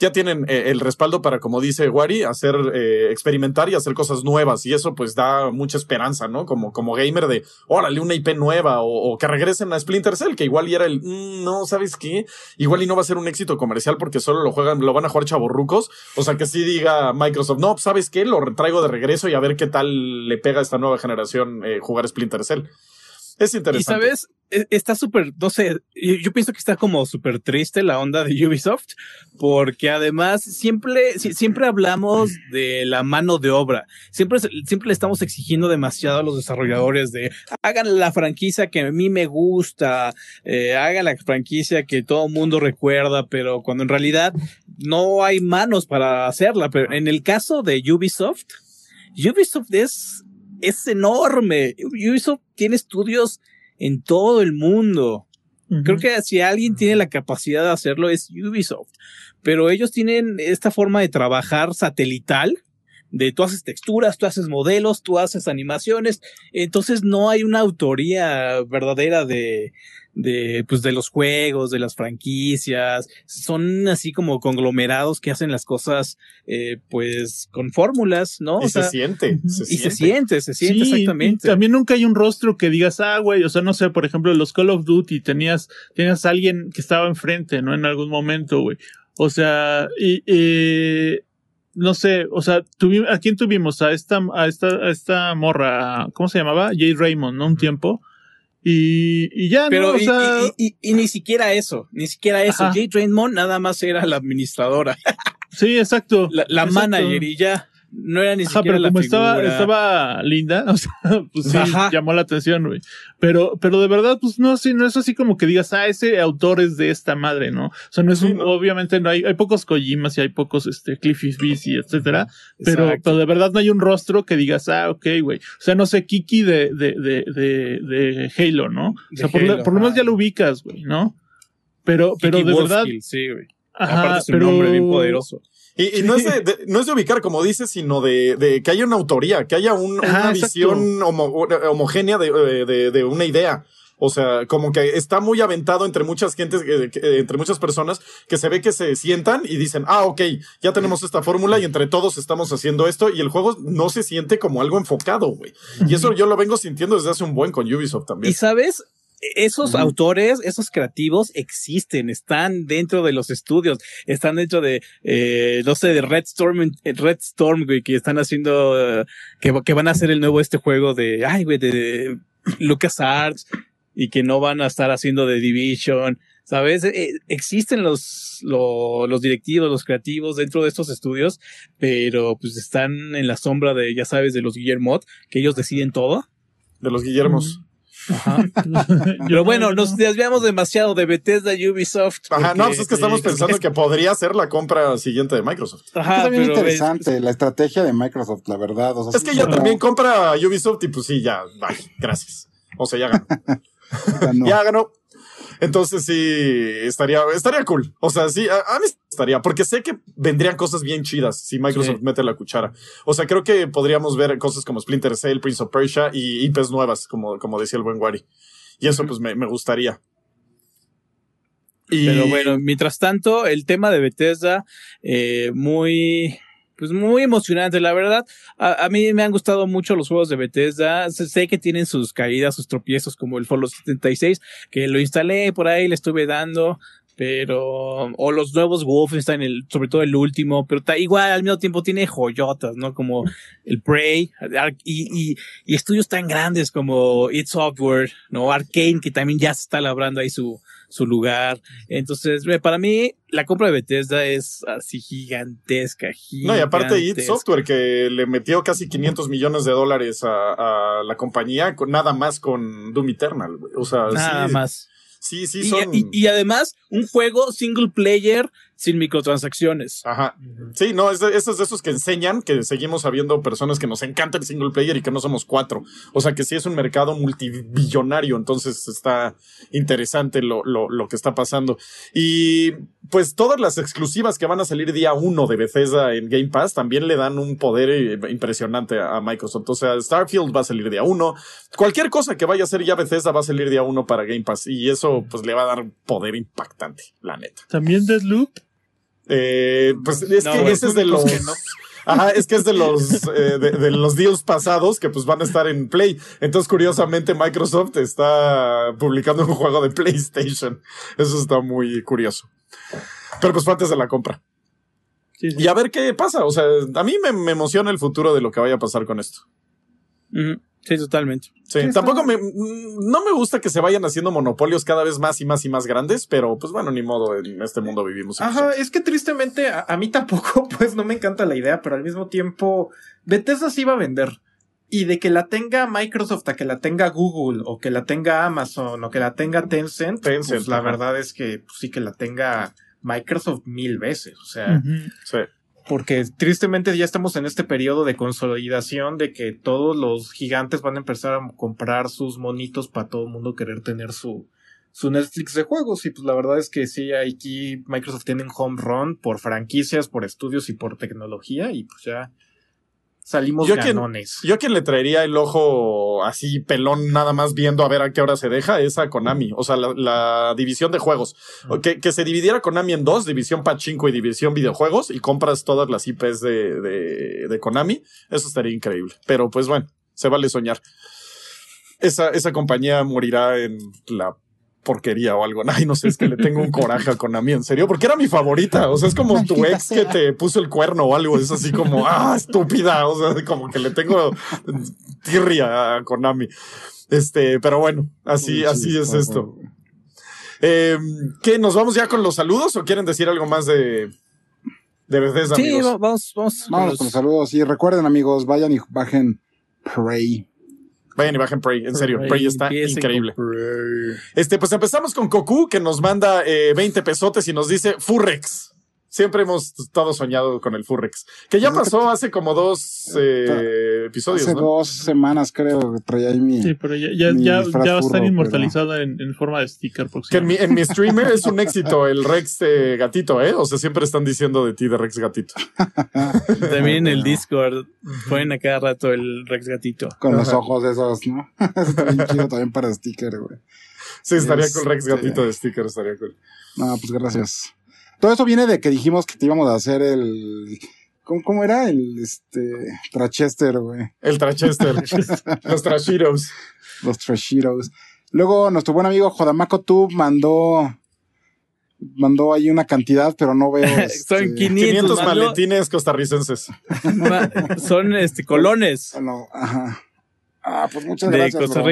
ya tienen eh, el respaldo para, como dice Wari, hacer, eh, experimentar y hacer cosas nuevas. Y eso pues da mucha esperanza, ¿no? Como, como gamer de, órale, una IP nueva o, que regresen a Splinter Cell, que igual y era el, "Mm, no, ¿sabes qué? Igual y no va a ser un éxito comercial porque solo lo juegan, lo van a jugar chavorrucos. O sea, que sí diga Microsoft, no, ¿sabes qué? Lo traigo de regreso y a ver qué tal le pega a esta nueva generación eh, jugar Splinter Cell. Es Y interesante. sabes, E- está súper, no sé, yo pienso que está como súper triste la onda de Ubisoft, porque además siempre, si- siempre hablamos de la mano de obra. Siempre, siempre le estamos exigiendo demasiado a los desarrolladores de hagan la franquicia que a mí me gusta, eh, hagan la franquicia que todo el mundo recuerda, pero cuando en realidad no hay manos para hacerla. Pero en el caso de Ubisoft, Ubisoft es, es enorme. Ubisoft tiene estudios en todo el mundo. Creo que si alguien tiene la capacidad de hacerlo es Ubisoft, pero ellos tienen esta forma de trabajar satelital, de tú haces texturas, tú haces modelos, tú haces animaciones, entonces no hay una autoría verdadera de, de, pues de los juegos, de las franquicias. Son así como conglomerados que hacen las cosas, eh, pues con fórmulas, ¿no? Y O se siente. Se y se siente. siente, se siente Sí, exactamente. y también nunca hay un rostro que digas, ah, güey, o sea, no sé, por ejemplo, los Call of Duty tenías, tenías a alguien que estaba enfrente, ¿no? En algún momento, güey. O sea, y, y no sé, o sea, ¿a quién tuvimos? A esta, a esta, a esta morra, ¿cómo se llamaba? Jay Raymond, ¿no? Un tiempo. Y, y ya, Pero ¿no? O y, sea, y- y- y ni siquiera eso, ni siquiera eso. Ajá. Jay Draymond nada más era la administradora, sí, exacto. la, la Exacto. manager y ya. No era ni Ajá, siquiera pero como estaba, figura. estaba linda, o sea, pues sí, Ajá. llamó la atención, güey. Pero, pero de verdad, pues no, sí, no es así como que digas, ah, ese autor es de esta madre, ¿no? O sea, no es Sí, un, ¿no? obviamente no hay, hay pocos Kojimas y hay pocos, este, Cliffy B y etcétera. Pero, pero de verdad no hay un rostro que digas, ah, ok, güey. O sea, no sé, Kiki de, de, de, de, de Halo, ¿no? O sea, por, lo- Halo, por lo menos ya lo ubicas, güey, ¿no? Pero, pero de verdad. Sí, güey. Aparte su pero- nombre bien poderoso. Y, y no, es de, de- no es de ubicar, como dices, sino de, de que haya una autoría, que haya un- una visión homo- homogénea de, eh, de- de una idea. O sea, como que está muy aventado entre muchas gentes, eh, eh, entre muchas personas, que se ve que se sientan y dicen, ah, ok, ya tenemos esta fórmula y entre todos estamos haciendo esto y el juego no se siente como algo enfocado, güey. Y eso yo lo vengo sintiendo desde hace un buen con Ubisoft Y también. sabes, esos autores, esos creativos existen, están dentro de los estudios, están dentro de, eh, no sé, de Red Storm, eh, Red Storm, güey, que están haciendo, que, que van a hacer el nuevo este juego de, ay, güey, de LucasArts y que no van a estar haciendo de Division. ¿Sabes? Eh, existen los, lo- los directivos, los creativos dentro de estos estudios, pero pues están en la sombra de, ya sabes, de los Guillermot, que ellos deciden todo. De los Guillermos. Ajá. Pero bueno, nos desviamos demasiado de Bethesda y Ubisoft. Ajá, no, pues es que estamos pensando que podría ser la compra siguiente de Microsoft. Ajá, Está bien pero interesante la estrategia de Microsoft, la verdad. O sea, Es que ya como- también compra Ubisoft y pues sí, ya, bye, gracias. O sea, ya ganó. ya no. Ya ganó. Entonces sí, estaría, estaría cool. O sea, sí, a, a mí estaría, porque sé que vendrían cosas bien chidas si Microsoft Sí. mete la cuchara. O sea, creo que podríamos ver cosas como Splinter Cell, Prince of Persia y IPs nuevas, como, como decía el buen Wari. Y eso pues me, me gustaría. Y Pero bueno, mientras tanto, el tema de Bethesda, eh, muy, pues muy emocionante, la verdad. A, mí me han gustado mucho los juegos de Bethesda. Sé, que tienen sus caídas, sus tropiezos, como el Fallout 76, que lo instalé por ahí, le estuve dando. Pero, o los nuevos Wolfenstein, el, sobre todo el último, pero igual al mismo tiempo tiene joyotas, ¿no? Como el Prey, y, y estudios tan grandes como It Software, ¿no? Arcane, que también ya se está labrando ahí su, su lugar. Entonces, para mí, la compra de Bethesda es así gigantesca, No, y aparte id. Software que le metió casi 500 millones de dólares a, a la compañía, con, nada más con Doom Eternal. güey. O sea, Nada sí, más. sí, sí Y, son... y- y además, un juego single player sin microtransacciones. Ajá. Sí, no, es de, esos de esos que enseñan que seguimos habiendo personas que nos encanta el single player y que no somos cuatro. O sea que sí es un mercado multibillonario, entonces está interesante lo, lo, lo que está pasando. Y pues todas las exclusivas que van a salir día uno de Bethesda en Game Pass también le dan un poder eh, impresionante a, a Microsoft. O sea, Starfield va a salir día uno. Cualquier cosa que vaya a ser ya Bethesda va a salir día uno para Game Pass. Y eso pues le va a dar poder impactante, la neta. También Deadloop. Eh, pues es No, que ese es de los. que no. Ajá, es que es de los eh, de, de los deals pasados que pues van a estar en Play. Entonces, curiosamente, Microsoft está publicando un juego de PlayStation. Eso está muy curioso. Pero pues fue antes de la compra. Sí, sí. Y a ver qué pasa. O sea, a mí me, me emociona el futuro de lo que vaya a pasar con esto. Sí, totalmente. Sí, Sí, tampoco me, no me gusta que se vayan haciendo monopolios cada vez más y más y más grandes, pero pues bueno, ni modo, en este mundo vivimos. Ajá, es que tristemente a, a mí tampoco, pues no me encanta la idea, pero al mismo tiempo, Bethesda sí va a vender. Y de que la tenga Microsoft a que la tenga Google, o que la tenga Amazon, o que la tenga Tencent, Tencent, pues la ajá. verdad es que pues, sí que la tenga Microsoft mil veces. O sea. Sí. Porque tristemente ya estamos en este periodo de consolidación de que todos los gigantes van a empezar a comprar sus monitos para todo el mundo querer tener su, su Netflix de juegos. Y pues la verdad es que sí, aquí Microsoft tiene un home run por franquicias, por estudios y por tecnología. Y pues ya salimos Yo quien- ganones. Yo a quien le traería el ojo así pelón nada más viendo a ver a qué hora se deja es a Konami, o sea, la, la división de juegos. Que, que se dividiera Konami en dos, división pachinko y división videojuegos y compras todas las IPs de, de, de Konami. Eso estaría increíble. Pero pues bueno, se vale soñar. Esa, esa compañía morirá en la porquería o algo. Ay, no sé, es que le tengo un coraje a Konami, en serio, porque era mi favorita. O sea, es como tu ex que te puso el cuerno o algo. Es así como, ah, estúpida. O sea, como que le tengo tirria a Konami. Este, pero bueno, así, Uy, así es esto. Eh, ¿Qué? ¿Nos vamos ya con los saludos o quieren decir algo más de, de Bethesda, Sí, amigos? vamos, vamos. con los- con los saludos. Y recuerden, amigos, vayan y bajen Prey. Vayan y bajen Prey, en serio, Prey está increíble. Prey. Este, pues empezamos con Goku, que nos manda eh, 20 pesotes y nos dice Furrex. Siempre hemos estado soñado con el Furrex. Que ya pasó hace como dos eh, episodios, Hace ¿no? dos semanas, creo, que traía ahí mi. Sí, pero ya, ya, ya, va a estar pero- inmortalizada en, en forma de sticker Que en mi, en mi streamer es un éxito el Rex eh, gatito, ¿eh? O sea, siempre están diciendo de ti de Rex gatito. También en el Discord ponen a cada rato el Rex Gatito. Con los ojos esos, ¿no? Eso está bien chido también para sticker, güey. Sí, estaría Este- con Rex gatito de sticker, estaría cool. No, pues gracias. Todo eso viene de que dijimos que te íbamos a hacer el. ¿Cómo, cómo era? El este. Trachester, güey. El Trachester, los Trashiros. Los Trashiros. Luego, nuestro buen amigo Jodamaco Tube mandó. Mandó ahí una cantidad, pero no veo. Son este, 500, 500 mando- maletines costarricenses. son este colones ah, no, ajá. Ah, pues muchas de gracias. Costa bro.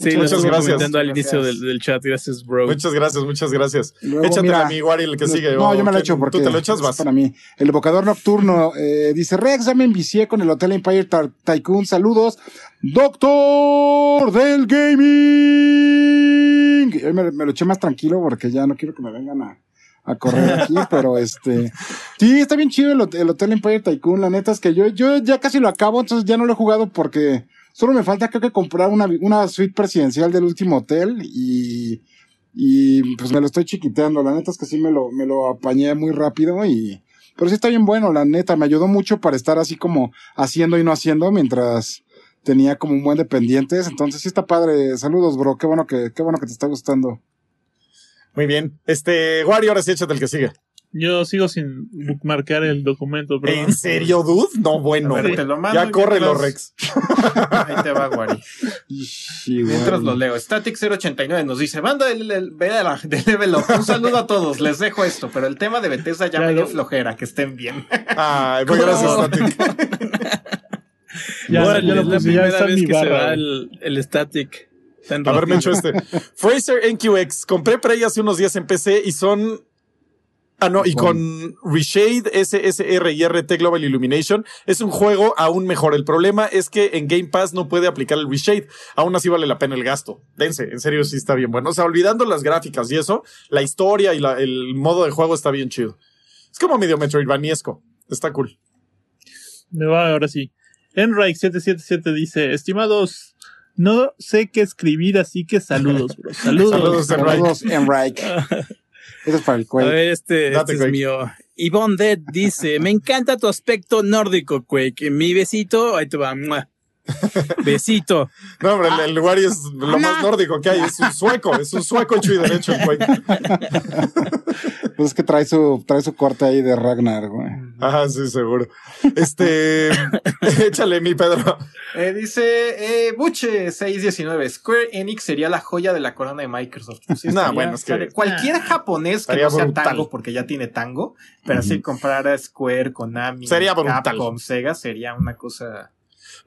Sí, Muchas lo gracias. comentando al Gracias. inicio del, del chat. Gracias, bro. Muchas gracias, muchas gracias. Luego, Échatela mira, a mi Wari, el que sigue. No, yo me lo echo porque Tú te lo echas, vas. para mí. El evocador nocturno eh, dice, Rex, ya me envicié con el Hotel Empire Tar- Tycoon. Saludos. Doctor del Gaming. Hoy me, me lo eché más tranquilo porque ya no quiero que me vengan a, a correr aquí, pero este... Sí, está bien chido el, el Hotel Empire Tycoon. La neta es que yo, yo ya casi lo acabo, entonces ya no lo he jugado porque solo me falta creo que comprar una, suite presidencial del último hotel y... Y pues me lo estoy chiquiteando. La neta es que sí me lo, me lo apañé muy rápido y. Pero sí está bien bueno, la neta. Me ayudó mucho para estar así como haciendo y no haciendo mientras tenía como un buen de pendientes. Entonces sí está padre. Saludos, bro. Qué bueno que, qué bueno que te está gustando. Muy bien. Este, Wari, ahora sí échate el que sigue. Yo sigo sin bookmarcar el documento, pero ¿En serio, dude? No, bueno. A ver, güey. te lo mando ya córrelo, mientras- Rex. Ahí te va, Wari. Sí, Mientras lo leo, Static 089 nos dice, banda de Level Up, un saludo a todos, les dejo esto, pero el tema de Bethesda ya me dio lo- flojera, que estén bien. Ay, muy gracias, Static. ya, Órale, ya lo es la ya primera vez mi que se barra. va el, el static. En Haberme rojo. hecho este. Fraser NQX. Compré Prey hace unos días en PC y son. Ah, no, y con Reshade, SSR y RT Global Illumination es un juego aún mejor. El problema es que en Game Pass no puede aplicar el Reshade. Aún así vale la pena el gasto. Dense, en serio sí está bien bueno. O sea, olvidando las gráficas y eso, la historia y la- el modo de juego está bien chido. Es como medio Metroidvaniesco. Está cool. Me va ahora sí. Enrike777 dice, estimados, no sé qué escribir, así que saludos, bro. Saludos. Saludos, Enrique. Eso es para el A cuello. ver, este, este es Quake. mío. Yvonne Dead dice, me encanta tu aspecto nórdico, Quake. Mi besito, ahí te va. ¡mua! Besito. No, hombre, el, el Wari es lo más nórdico que hay. Es un sueco, es un sueco hecho y derecho el güey. Pues es que trae su, trae su corte ahí de Ragnar, güey. Ajá, sí, seguro. Este, échale mi Pedro. Eh, dice eh, Buche 619, Square Enix sería la joya de la corona de Microsoft. Pues Nah, estaría- bueno, es que- estaría- cualquier japonés que no sea brutal. tango, porque ya tiene tango, pero así comprar a Square, Konami, Sería. Capcom, Sega sería una cosa...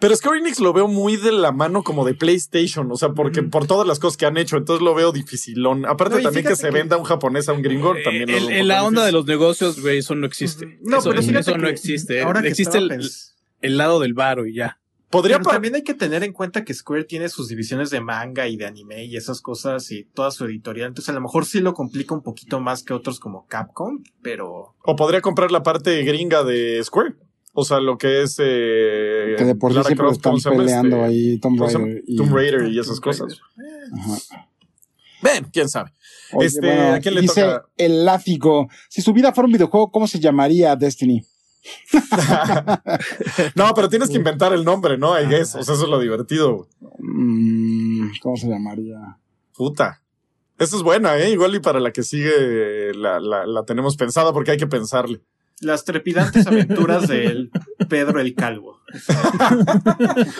Pero Square Enix lo veo muy de la mano como de PlayStation, o sea, porque por todas las cosas que han hecho, entonces lo veo dificilón. Aparte No, también que se que- venda un japonés a un gringo, también Eh, El- un en la onda de los negocios, güey, eso no existe. No, eso, pero eso no existe. ahora que existe el, pens- el lado del varo y ya. Podría Pero pa- también hay que tener en cuenta que Square tiene sus divisiones de manga y de anime y esas cosas y toda su editorial. Entonces a lo mejor sí lo complica un poquito más que otros como Capcom, pero... o podría comprar la parte gringa de Square. O sea, lo que es eh, Que de por sí Lara siempre Croft, están ¿cómo se llama? peleando Este, ahí Tomb. Raider. y- Tomb Raider y esas cosas. Ajá. Ven, quién sabe. Oye, Este, ¿a quién le dice toca? el látigo. Si su vida fuera un videojuego, ¿cómo se llamaría Destiny? no, pero tienes que inventar el nombre, ¿no? I guess. O sea, eso es lo divertido. Mm, ¿Cómo se llamaría? Puta. Esa es buena, ¿eh? Igual y para la que sigue la, la, la tenemos pensada porque hay que pensarle. Las trepidantes aventuras de Pedro el Calvo.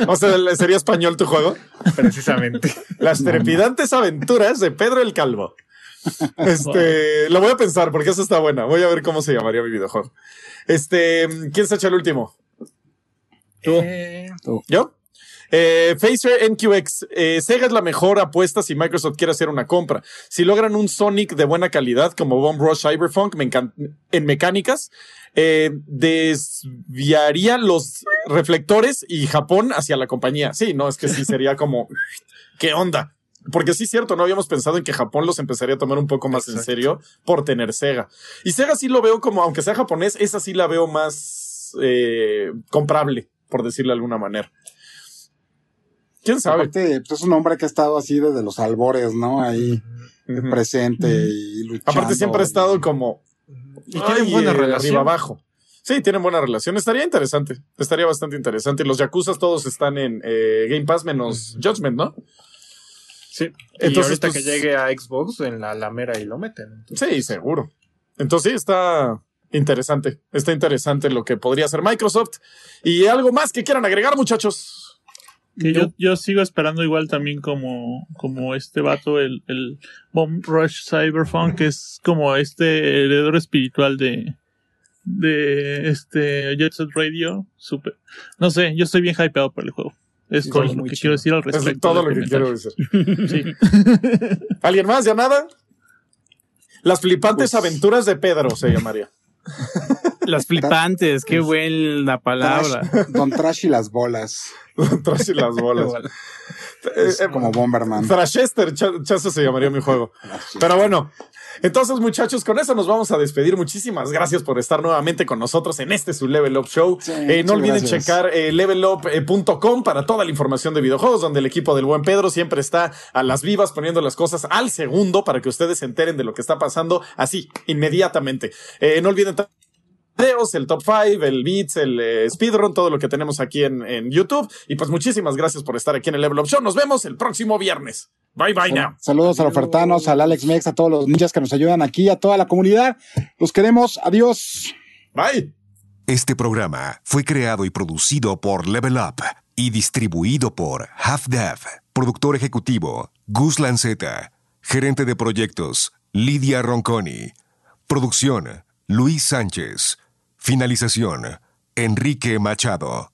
o sea, ¿sería español tu juego? Precisamente. Las trepidantes aventuras de Pedro el Calvo. Este, lo voy a pensar porque eso está buena. Voy a ver cómo se llamaría mi videojuego. Este, ¿quién se echa el último? Tú. Eh, ¿Yo? Eh, Phaser NQX, eh, Sega es la mejor apuesta si Microsoft quiere hacer una compra. Si logran un Sonic de buena calidad como Bomb Rush Cyberpunk en mecánicas, eh, desviaría los reflectores y Japón hacia la compañía. Sí, no, es que sí sería como, ¿qué onda? Porque sí es cierto, no habíamos pensado en que Japón los empezaría a tomar un poco más en serio por tener Sega. Y Sega sí lo veo como, aunque sea japonés, esa sí la veo más eh, comprable, por decirlo de alguna manera. ¿Quién sabe? Aparte, pues es un hombre que ha estado así desde los albores, ¿no? Ahí presente y luchando. Aparte siempre ha estado como... Y tienen buena relación. Arriba abajo. Sí, tienen buena relación. Estaría interesante. Estaría bastante interesante. Y los Yakuza todos están en eh, Game Pass menos Judgment, ¿no? Sí. Entonces, y ahorita que llegue a Xbox en la lamera y lo meten. Sí, seguro. Entonces sí, está interesante. Está interesante lo que podría hacer Microsoft. Y algo más que quieran agregar, muchachos. Que yo, yo sigo esperando igual también como, como este vato, el, el Bomb Rush Cyberpunk, que es como este heredero espiritual de, de este Jet Set Radio. Super. No sé, yo estoy bien hypeado por el juego. Es todo lo que quiero decir al respecto. Es todo lo que quiero decir. sí. ¿Alguien más? ¿Ya nada? Las flipantes pues aventuras de Pedro se llamaría. Las flipantes, qué buena palabra. don Trash y las bolas. Don Trash y las bolas. Es eh, como Bomberman. Trashester, chazo se llamaría mi juego. Pero bueno, entonces, muchachos, con eso nos vamos a despedir. Muchísimas gracias por estar nuevamente con nosotros en este su Level Up Show. Eh, no olviden checar eh, levelup.com para toda la información de videojuegos, donde el equipo del buen Pedro siempre está a las vivas poniendo las cosas al segundo para que ustedes se enteren de lo que está pasando así, inmediatamente. Eh, no olviden videos, el top 5, el beats, el speedrun, todo lo que tenemos aquí en, en, YouTube. Y pues muchísimas gracias por estar aquí en el Level Up Show. Nos vemos el próximo viernes. Bye bye now. Saludos a los ofertanos, al Alex Mex, a todos los ninjas que nos ayudan aquí, a toda la comunidad. Los queremos. Adiós. Bye. Este programa fue creado y producido por Level Up y distribuido por Half Dev. Productor ejecutivo Gus Lanceta. Gerente de proyectos Lidia Ronconi. Producción Luis Sánchez. Finalización Enrique Machado.